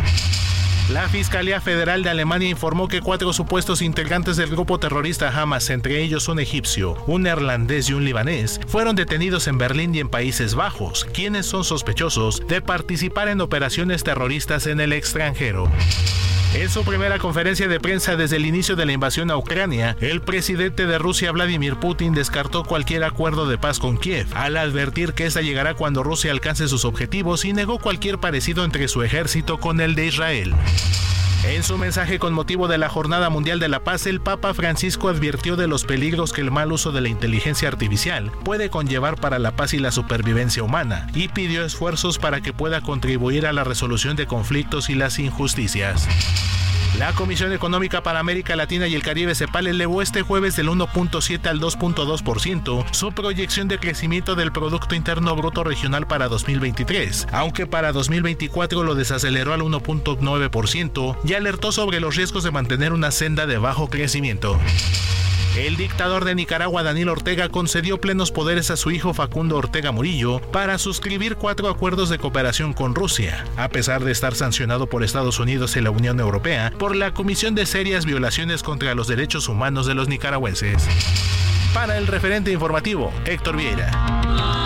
La Fiscalía Federal de Alemania informó que cuatro supuestos integrantes del grupo terrorista Hamas, entre ellos un egipcio, un neerlandés y un libanés, fueron detenidos en Berlín y en Países Bajos, quienes son sospechosos de participar en operaciones terroristas en el extranjero. En su primera conferencia de prensa desde el inicio de la invasión a Ucrania, el presidente de Rusia Vladimir Putin descartó cualquier acuerdo de paz con Kiev, al advertir que esta llegará cuando Rusia alcance sus objetivos y negó cualquier parecido entre su ejército con el de Israel. En su mensaje con motivo de la Jornada Mundial de la Paz, el Papa Francisco advirtió de los peligros que el mal uso de la inteligencia artificial puede conllevar para la paz y la supervivencia humana, y pidió esfuerzos para que pueda contribuir a la resolución de conflictos y las injusticias. La Comisión Económica para América Latina y el Caribe CEPAL elevó este jueves del 1.7 al 2.2% su proyección de crecimiento del Producto Interno Bruto Regional para 2023, aunque para 2024 lo desaceleró al 1.9% y alertó sobre los riesgos de mantener una senda de bajo crecimiento. El dictador de Nicaragua, Daniel Ortega, concedió plenos poderes a su hijo Facundo Ortega Murillo para suscribir cuatro acuerdos de cooperación con Rusia, a pesar de estar sancionado por Estados Unidos y la Unión Europea por la Comisión de Serias Violaciones contra los Derechos Humanos de los Nicaragüenses. Para el referente informativo, Héctor Vieira.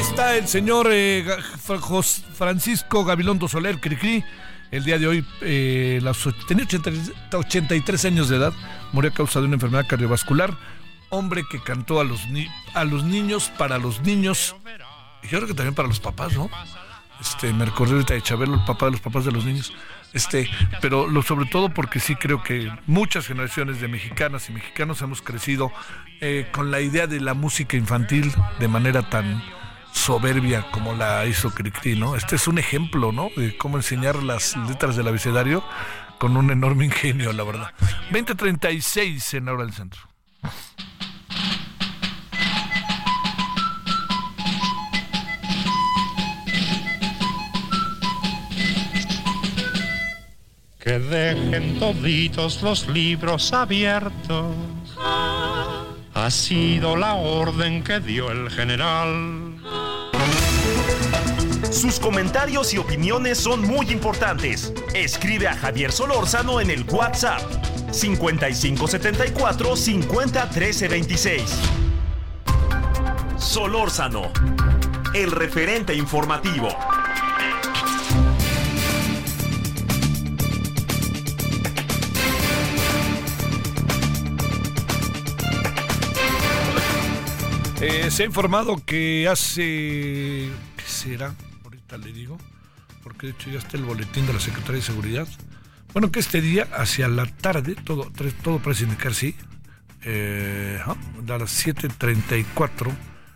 Está el señor eh, Francisco Gabilondo Soler Cricri. El día de hoy eh, tenía 83 años de edad, murió a causa de una enfermedad cardiovascular. Hombre que cantó a los, a los niños, para los niños, y yo creo que también para los papás, ¿no? Este, me de Chabelo, el papá de los papás de los niños. Este, pero lo, sobre todo porque sí creo que muchas generaciones de mexicanas y mexicanos hemos crecido eh, con la idea de la música infantil de manera tan, soberbia como la hizo Cricri, ¿no? Este es un ejemplo, ¿no? De cómo enseñar las letras del abecedario con un enorme ingenio, la verdad. 2036 en Hora del Centro. Que dejen toditos los libros abiertos. Ha sido la orden que dio el general. Sus comentarios y opiniones son muy importantes. Escribe a Javier Solórzano en el WhatsApp 5574 50 26. Solórzano, el referente informativo. Eh, se ha informado que hace. ¿Qué será? Le digo. Porque de hecho ya está el boletín de la Secretaría de Seguridad. Bueno, que este día, hacia la tarde, todo, todo parece indicar sí. Eh, a las 7:34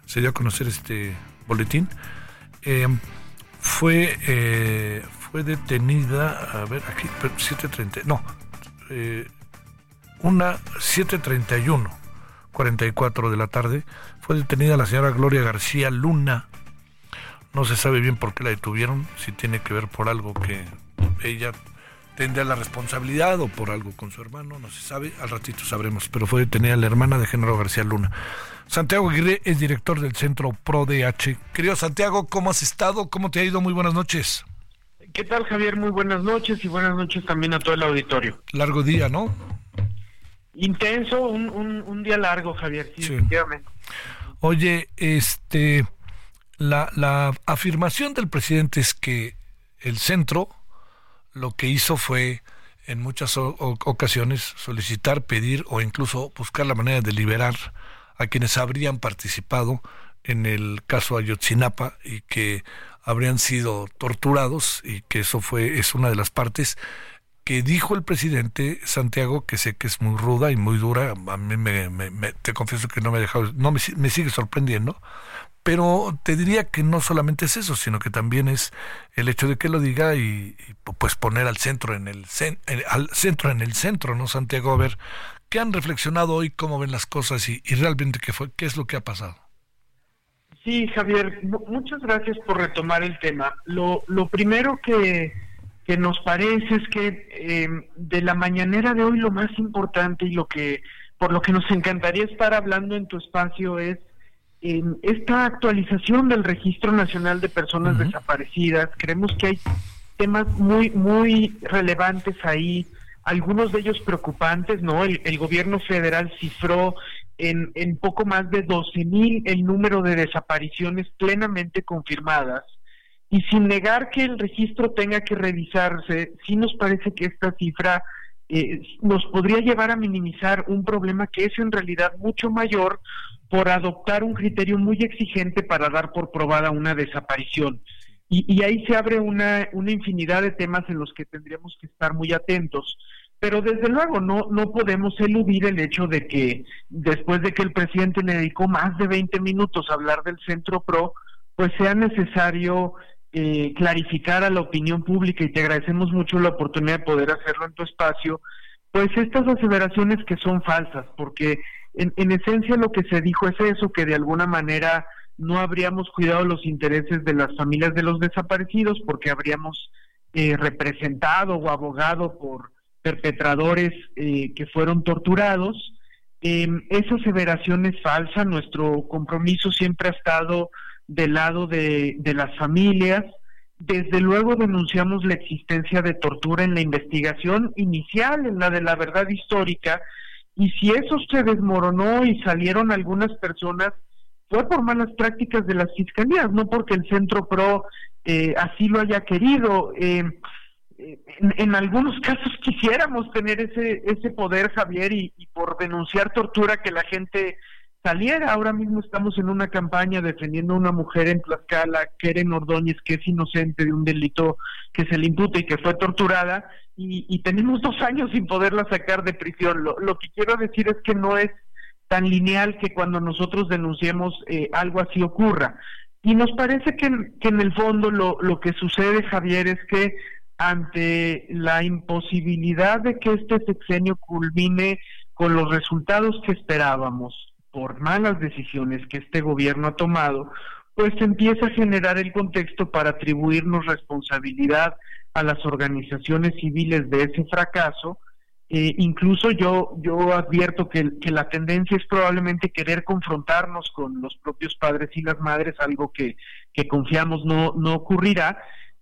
se dio a conocer este boletín. Eh, fue, eh, fue detenida, a ver, aquí, 7.30, no, una 7.31, 44 de la tarde, fue detenida la señora Gloria García Luna. No se sabe bien por qué la detuvieron, si tiene que ver por algo que ella tendría la responsabilidad o por algo con su hermano, no se sabe, al ratito sabremos, pero fue detenida la hermana de Género García Luna. Santiago Aguirre es director del Centro ProDH. Querido Santiago, ¿cómo has estado? ¿Cómo te ha ido? Muy buenas noches. ¿Qué tal, Javier? Muy buenas noches y buenas noches también a todo el auditorio. Largo día, ¿no? Intenso, un, un, día largo, Javier, sí, efectivamente. Oye, este, la, la afirmación del presidente es que el centro lo que hizo fue en muchas ocasiones solicitar, pedir o incluso buscar la manera de liberar a quienes habrían participado en el caso Ayotzinapa y que habrían sido torturados y que eso fue es una de las partes que dijo el presidente Santiago, que sé que es muy ruda y muy dura, a mí me, te confieso que no me ha dejado, no me, me sigue sorprendiendo, pero te diría que no solamente es eso, sino que también es el hecho de que lo diga y, pues poner al centro en el al centro en el centro, ¿no? Santiago, a ver qué han reflexionado hoy, cómo ven las cosas y, realmente qué fue, qué es lo que ha pasado. Sí, Javier, muchas gracias por retomar el tema. Lo, lo primero que que nos parece es que eh, de la mañanera de hoy lo más importante y lo que por lo que nos encantaría estar hablando en tu espacio es eh, esta actualización del Registro Nacional de Personas Desaparecidas. Creemos que hay temas muy muy relevantes ahí, algunos de ellos preocupantes, ¿no? El, el gobierno federal cifró en, en poco más de 12 mil el número de desapariciones plenamente confirmadas y sin negar que el registro tenga que revisarse, sí nos parece que esta cifra eh, nos podría llevar a minimizar un problema que es en realidad mucho mayor por adoptar un criterio muy exigente para dar por probada una desaparición. Y, ahí se abre una, una infinidad de temas en los que tendríamos que estar muy atentos. Pero desde luego no, no podemos eludir el hecho de que después de que el presidente le dedicó más de 20 minutos a hablar del Centro PRO, pues sea necesario eh, clarificar a la opinión pública y te agradecemos mucho la oportunidad de poder hacerlo en tu espacio, pues estas aseveraciones que son falsas, porque en, en esencia lo que se dijo es eso, que de alguna manera no habríamos cuidado los intereses de las familias de los desaparecidos porque habríamos eh, representado o abogado por perpetradores eh, que fueron torturados. Eh, esa aseveración es falsa, nuestro compromiso siempre ha estado del lado de, de las familias. Desde luego denunciamos la existencia de tortura en la investigación inicial, en la de la verdad histórica, y si eso se desmoronó y salieron algunas personas, fue por malas prácticas de las fiscalías, no porque el Centro PRO eh, así lo haya querido. Eh, en, algunos casos quisiéramos tener ese, ese poder, Javier, y por denunciar tortura que la gente saliera. Ahora mismo estamos en una campaña defendiendo a una mujer en Tlaxcala, Keren Ordóñez, que es inocente de un delito que se le imputa y que fue torturada, y, tenemos dos años sin poderla sacar de prisión. Lo, lo, que quiero decir es que no es tan lineal que cuando nosotros denunciemos eh, algo así ocurra. Y nos parece que, en el fondo lo, lo que sucede, Javier, es que ante la imposibilidad de que este sexenio culmine con los resultados que esperábamos por malas decisiones que este gobierno ha tomado, pues empieza a generar el contexto para atribuirnos responsabilidad a las organizaciones civiles de ese fracaso. Eh, incluso yo, yo advierto que, la tendencia es probablemente querer confrontarnos con los propios padres y las madres, algo que, que confiamos no, no ocurrirá.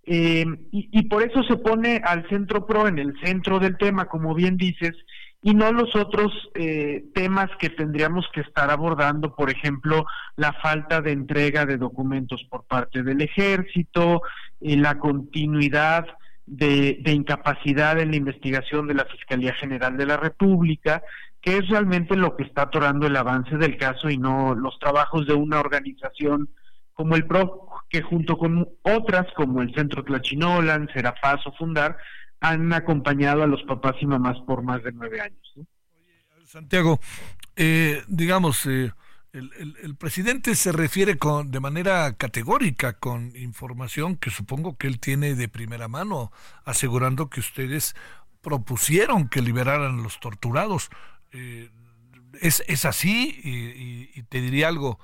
Eh, y por eso se pone al centro pro en el centro del tema, como bien dices, y no los otros eh, temas que tendríamos que estar abordando, por ejemplo, la falta de entrega de documentos por parte del ejército, y la continuidad de, incapacidad en la investigación de la Fiscalía General de la República, que es realmente lo que está atorando el avance del caso y no los trabajos de una organización como el PRO, que junto con otras como el Centro Tlachinolan, Serapaz o Fundar, han acompañado a los papás y mamás por más de nueve años. Santiago, eh, digamos, eh, el, presidente se refiere con, de manera categórica con información que supongo que él tiene de primera mano, asegurando que ustedes propusieron que liberaran los torturados. Eh, es, es, así y, y, te diría algo,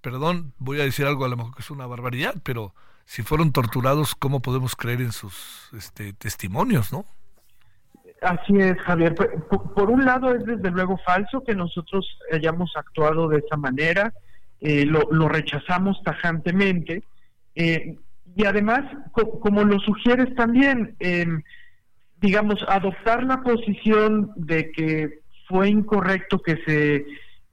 perdón, voy a decir algo a lo mejor que es una barbaridad, pero si fueron torturados, ¿cómo podemos creer en sus este, testimonios, no? Así es, Javier. Por, un lado es desde luego falso que nosotros hayamos actuado de esa manera, eh, lo, rechazamos tajantemente, eh, y además, como lo sugieres también, em, digamos, adoptar la posición de que fue incorrecto que se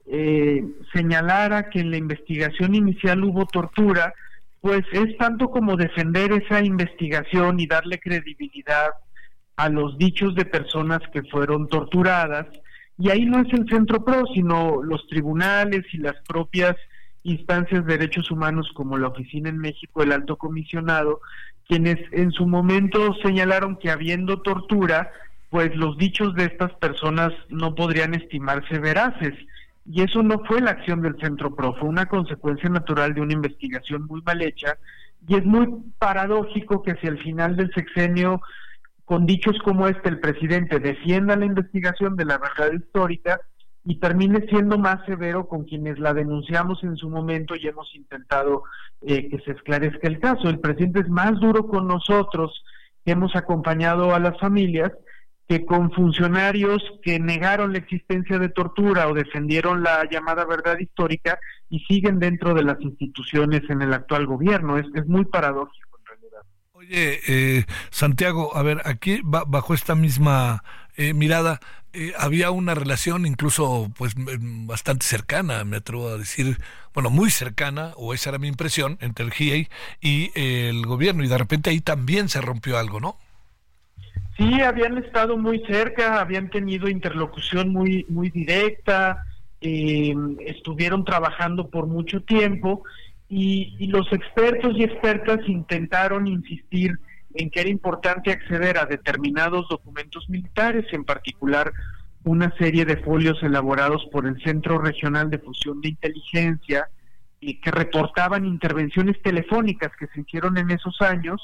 eh, señalara que en la investigación inicial hubo tortura, pues es tanto como defender esa investigación y darle credibilidad a los dichos de personas que fueron torturadas. Y ahí no es el Centro PRO, sino los tribunales y las propias instancias de derechos humanos como la Oficina en México del Alto Comisionado, quienes en su momento señalaron que habiendo tortura, pues los dichos de estas personas no podrían estimarse veraces. Y eso no fue la acción del Centro PRO, fue una consecuencia natural de una investigación muy mal hecha. Y es muy paradójico que si al final del sexenio, con dichos como este, el presidente defienda la investigación de la verdad histórica y termine siendo más severo con quienes la denunciamos en su momento y hemos intentado eh, que se esclarezca el caso. El presidente es más duro con nosotros, que hemos acompañado a las familias, que con funcionarios que negaron la existencia de tortura o defendieron la llamada verdad histórica y siguen dentro de las instituciones en el actual gobierno. Es, es muy paradójico en realidad. Oye, eh, Santiago, a ver, aquí bajo esta misma eh, mirada, eh, había una relación incluso pues bastante cercana, me atrevo a decir, bueno, muy cercana, o esa era mi impresión, entre el GIEI y el gobierno, y de repente ahí también se rompió algo, ¿no? Sí, habían estado muy cerca, habían tenido interlocución muy, muy directa, eh, estuvieron trabajando por mucho tiempo y, los expertos y expertas intentaron insistir en que era importante acceder a determinados documentos militares, en particular una serie de folios elaborados por el Centro Regional de Fusión de Inteligencia y que reportaban intervenciones telefónicas que se hicieron en esos años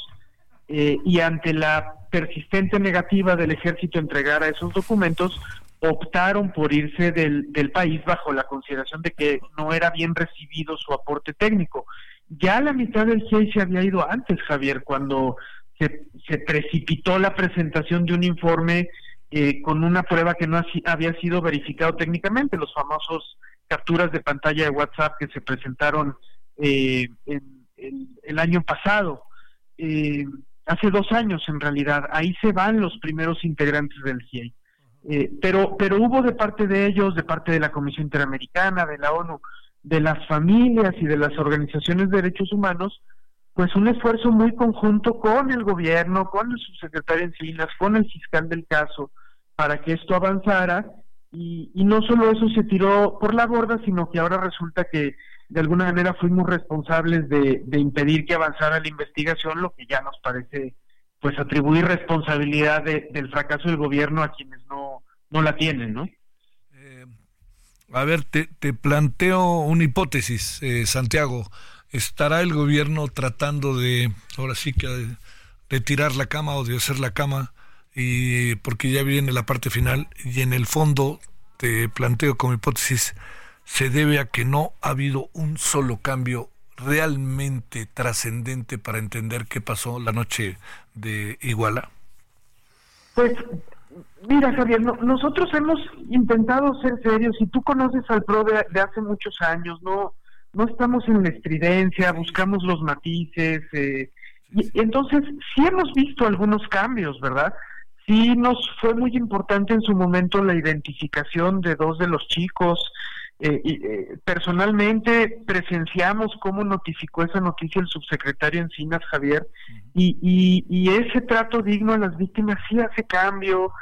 eh, y ante la persistente negativa del ejército a entregar esos documentos, optaron por irse del, del país bajo la consideración de que no era bien recibido su aporte técnico. Ya la mitad del GIEI se había ido antes, Javier, cuando se, se precipitó la presentación de un informe eh, con una prueba que no había sido verificado técnicamente, los famosos capturas de pantalla de WhatsApp que se presentaron eh, en, el año pasado. Eh, hace dos años en realidad, ahí se van los primeros integrantes del GIEI. Eh, pero, pero hubo de parte de ellos, de parte de la Comisión Interamericana, de la ONU, de las familias y de las organizaciones de derechos humanos, pues un esfuerzo muy conjunto con el gobierno, con el subsecretario Encinas, con el fiscal del caso, para que esto avanzara. Y, y no solo eso se tiró por la borda, sino que ahora resulta que de alguna manera fuimos responsables de, impedir que avanzara la investigación, lo que ya nos parece pues atribuir responsabilidad del fracaso del gobierno a quienes no, no la tienen, ¿no? Eh, a ver, te, te, planteo una hipótesis, eh, Santiago. ¿estará el gobierno tratando de, ahora sí que, de, tirar la cama o de hacer la cama? Y porque ya viene la parte final y en el fondo te planteo como hipótesis, se debe a que no ha habido un solo cambio realmente trascendente para entender qué pasó la noche de Iguala? Pues mira, Javier, nosotros hemos intentado ser serios y tú conoces al PRO de, hace muchos años, no no estamos en la estridencia, buscamos los matices, eh, y, entonces sí hemos visto algunos cambios, ¿verdad? Sí nos fue muy importante en su momento la identificación de dos de los chicos, eh, eh, personalmente presenciamos cómo notificó esa noticia el subsecretario Encinas Javier y, y, ese trato digno a las víctimas sí hace cambio.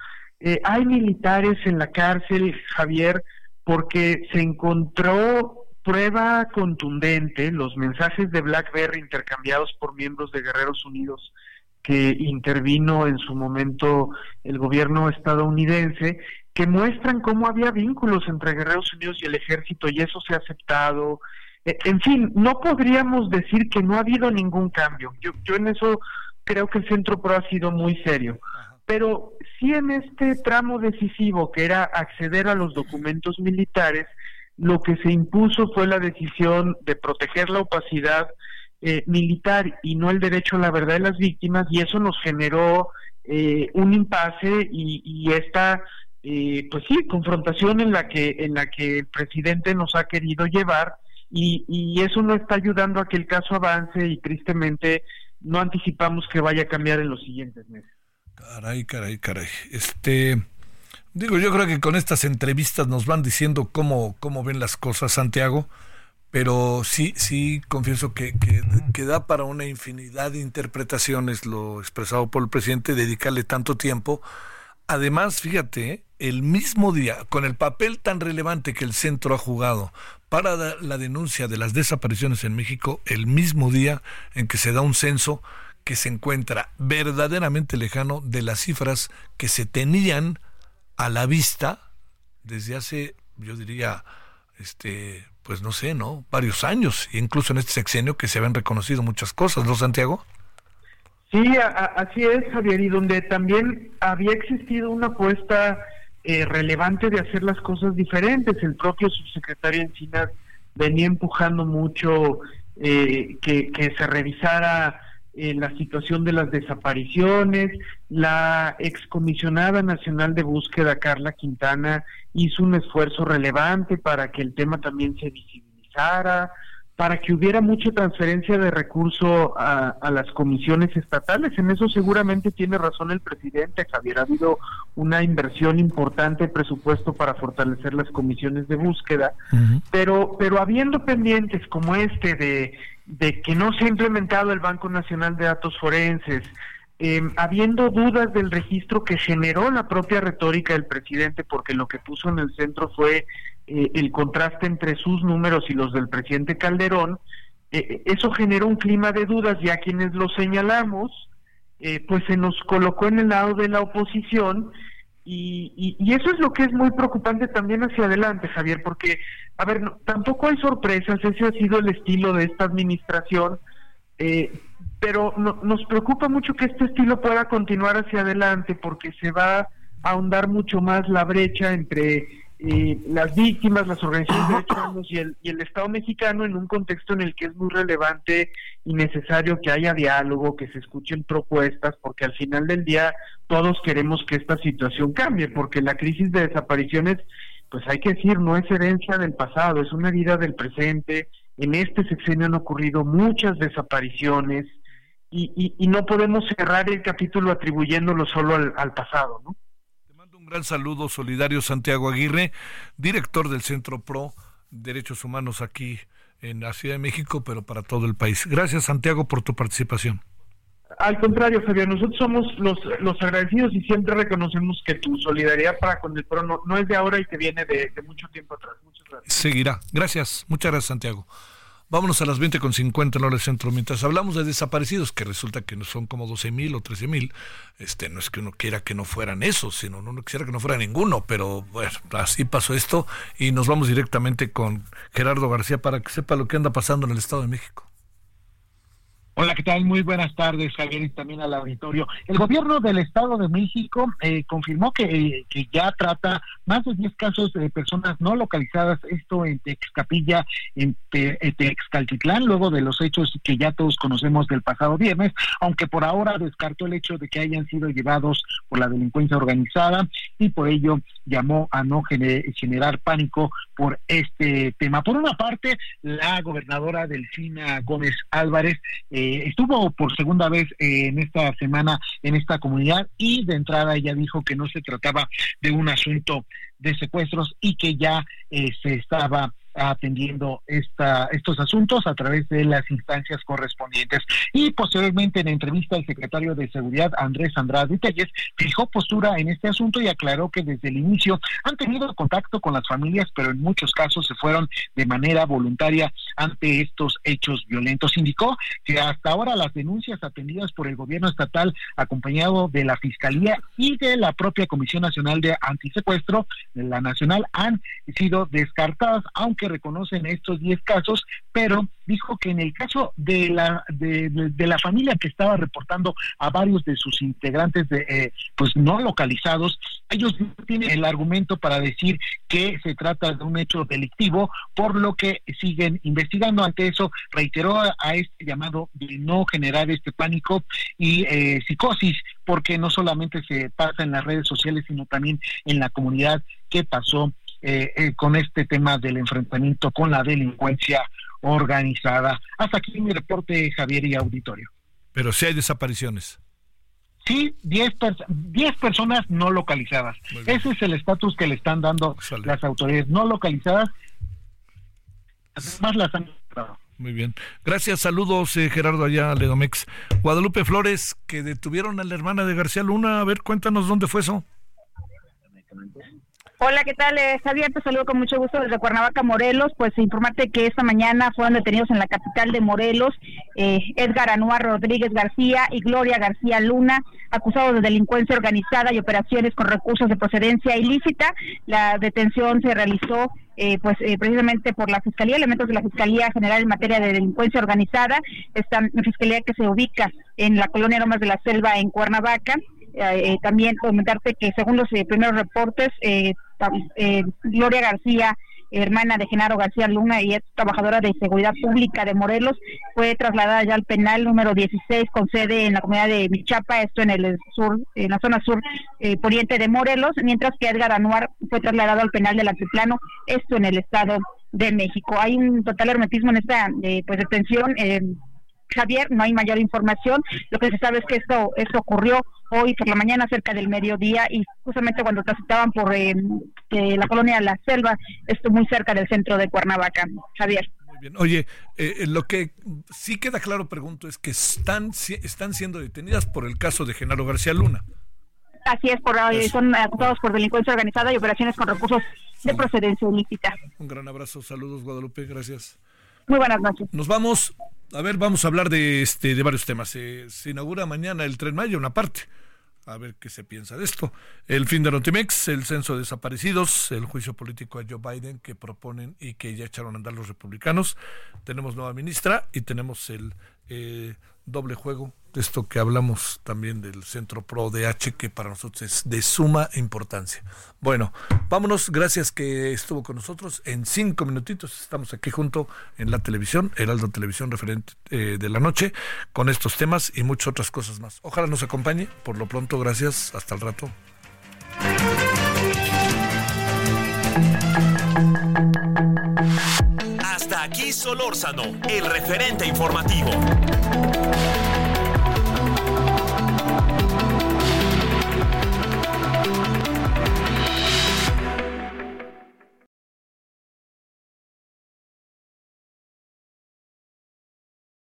Eh, hay militares en la cárcel, Javier, porque se encontró prueba contundente, los mensajes de BlackBerry intercambiados por miembros de Guerreros Unidos que intervino en su momento el gobierno estadounidense que muestran cómo había vínculos entre Guerreros Unidos y el ejército y eso se ha aceptado. E, en fin, no podríamos decir que no ha habido ningún cambio. Yo, yo en eso creo que el Centro Pro ha sido muy serio. Pero sí en este tramo decisivo, que era acceder a los documentos militares, lo que se impuso fue la decisión de proteger la opacidad eh, militar y no el derecho a la verdad de las víctimas, y eso nos generó eh, un impasse y, y esta eh, pues sí, confrontación en la que en la que el presidente nos ha querido llevar y, eso no está ayudando a que el caso avance y tristemente no anticipamos que vaya a cambiar en los siguientes meses. Caray, caray, caray. Este, digo, yo creo que con estas entrevistas nos van diciendo cómo, cómo ven las cosas, Santiago, pero sí, sí, confieso que, que, da para una infinidad de interpretaciones lo expresado por el presidente, dedicarle tanto tiempo. Además, fíjate, el mismo día, con el papel tan relevante que el centro ha jugado para la denuncia de las desapariciones en México, el mismo día en que se da un censo que se encuentra verdaderamente lejano de las cifras que se tenían a la vista desde hace, yo diría, este, pues no sé, ¿no? Varios años, incluso en este sexenio que se habían reconocido muchas cosas, ¿no, Santiago? Sí, así es, Javier, y donde también había existido una apuesta eh, relevante de hacer las cosas diferentes. El propio subsecretario Encinas venía empujando mucho eh, que, se revisara eh, la situación de las desapariciones. La excomisionada nacional de búsqueda, Carla Quintana, hizo un esfuerzo relevante para que el tema también se visibilizara para que hubiera mucha transferencia de recursos a, las comisiones estatales. En eso seguramente tiene razón el presidente, Javier. Ha habido una inversión importante de presupuesto para fortalecer las comisiones de búsqueda, pero, pero habiendo pendientes como este de, de que no se ha implementado el Banco Nacional de Datos Forenses, eh, habiendo dudas del registro que generó la propia retórica del presidente, porque lo que puso en el centro fue eh, el contraste entre sus números y los del presidente Calderón, eh, eso generó un clima de dudas, ya quienes lo señalamos, pues se nos colocó en el lado de la oposición, y, y, eso es lo que es muy preocupante también hacia adelante, Javier, porque, a ver, tampoco hay sorpresas, ese ha sido el estilo de esta administración, eh, pero nos preocupa mucho que este estilo pueda continuar hacia adelante porque se va a ahondar mucho más la brecha entre las víctimas, las organizaciones de derechos humanos y el, y el Estado mexicano en un contexto en el que es muy relevante y necesario que haya diálogo, que se escuchen propuestas, porque al final del día todos queremos que esta situación cambie, porque la crisis de desapariciones, pues hay que decir, no es herencia del pasado, es una vida del presente. En este sexenio han ocurrido muchas desapariciones, y, no podemos cerrar el capítulo atribuyéndolo solo al, pasado, ¿no? Un gran saludo solidario Santiago Aguirre, director del Centro Pro Derechos Humanos aquí en la Ciudad de México, pero para todo el país. Gracias Santiago por tu participación. Al contrario, Fabián, nosotros somos los, los agradecidos y siempre reconocemos que tu solidaridad para con el PRO no, es de ahora y que viene de, de mucho tiempo atrás. Muchas gracias. Seguirá. Gracias. Muchas gracias, Santiago. Vámonos a las 20 con 50 en hora centro. Mientras hablamos de desaparecidos, que resulta que son como 12 mil o 13 mil, este, no es que uno quiera que no fueran esos, sino uno quisiera que no fuera ninguno, pero bueno, así pasó esto y nos vamos directamente con Gerardo García para que sepa lo que anda pasando en el Estado de México. Hola, ¿qué tal? Muy buenas tardes, Javier, y también al auditorio. El gobierno del Estado de México eh, confirmó que, eh, que, ya trata más de 10 casos de personas no localizadas, esto en Texcapilla, en Texcaltitlán, luego de los hechos que ya todos conocemos del pasado viernes, aunque por ahora descartó el hecho de que hayan sido llevados por la delincuencia organizada y por ello llamó a no generar pánico por este tema. Por una parte, la gobernadora Delfina Gómez Álvarez eh, estuvo por segunda vez eh, en esta semana en esta comunidad y de entrada ella dijo que no se trataba de un asunto de secuestros y que ya eh, se estaba atendiendo esta, estos asuntos a través de las instancias correspondientes. Y posteriormente en entrevista el secretario de Seguridad, Andrés Andrade Telles, fijó postura en este asunto y aclaró que desde el inicio han tenido contacto con las familias, pero en muchos casos se fueron de manera voluntaria ante estos hechos violentos. Indicó que hasta ahora las denuncias atendidas por el gobierno estatal, acompañado de la Fiscalía y de la propia Comisión Nacional de Antisecuestro, de la Nacional, han sido descartadas, aunque reconocen estos 10 casos, pero dijo que en el caso de la de, la familia que estaba reportando a varios de sus integrantes de eh, pues no localizados, ellos tienen el argumento para decir que se trata de un hecho delictivo, por lo que siguen investigando. Ante eso, reiteró a, este llamado de no generar este pánico y eh, psicosis, porque no solamente se pasa en las redes sociales, sino también en la comunidad que pasó eh, eh, con este tema del enfrentamiento con la delincuencia organizada. Hasta aquí mi reporte, Javier y auditorio. Pero si hay desapariciones. Sí, 10 diez personas no localizadas. Ese es el estatus que le están dando las autoridades no localizadas. Además las han muy bien. Gracias, saludos eh, Gerardo allá, Ledomex. Guadalupe Flores, que detuvieron a la hermana de García Luna. A ver, cuéntanos dónde fue eso. Hola, ¿qué tal? Eh, Javier, te saludo con mucho gusto desde Cuernavaca, Morelos. Pues informarte que esta mañana fueron detenidos en la capital de Morelos eh, Edgar Anuar Rodríguez García y Gloria García Luna, acusados de delincuencia organizada y operaciones con recursos de procedencia ilícita. La detención se realizó eh, pues eh, precisamente por la Fiscalía, elementos de la Fiscalía General en materia de delincuencia organizada, esta fiscalía que se ubica en la colonia Lomas de la Selva en Cuernavaca. Eh, también comentarte que según los primeros reportes, eh, Gloria García, hermana de Genaro García Luna y es trabajadora de seguridad pública de Morelos, fue trasladada ya al penal número 16 con sede en la comunidad de Michapa, esto en el sur, en la zona sur eh, poniente de Morelos, mientras que Edgar Anuar fue trasladado al penal del Altiplano, esto en el estado de México. Hay un total hermetismo en esta eh, pues detención. Eh, Javier, no hay mayor información. Lo que se sabe es que esto, esto ocurrió hoy por la mañana cerca del mediodía y justamente cuando transitaban por eh, la colonia La Selva, esto muy cerca del centro de Cuernavaca. Javier. Muy bien. Oye, eh, eh, lo que sí queda claro, pregunto, es que están, están siendo detenidas por el caso de Genaro García Luna. Así es, por, son acusados por delincuencia organizada y operaciones con recursos de procedencia ilícita. Un gran abrazo, saludos Guadalupe, gracias. Muy buenas noches. Nos vamos a ver, vamos a hablar de este de varios temas. se inaugura mañana el Tren Maya, una parte. A ver qué se piensa de esto. El fin de Notimex, el censo de desaparecidos, el juicio político a Joe Biden que proponen y que ya echaron a andar los republicanos. Tenemos nueva ministra y tenemos el eh, doble juego esto que hablamos también del Centro Pro DH, que para nosotros es de suma importancia. Bueno, vámonos, gracias que estuvo con nosotros. En cinco minutitos estamos aquí junto en la televisión, Heraldo Televisión referente eh, de la noche, con estos temas y muchas otras cosas más. Ojalá nos acompañe. Por lo pronto, gracias. Hasta el rato. Aquí Solórzano, el referente informativo.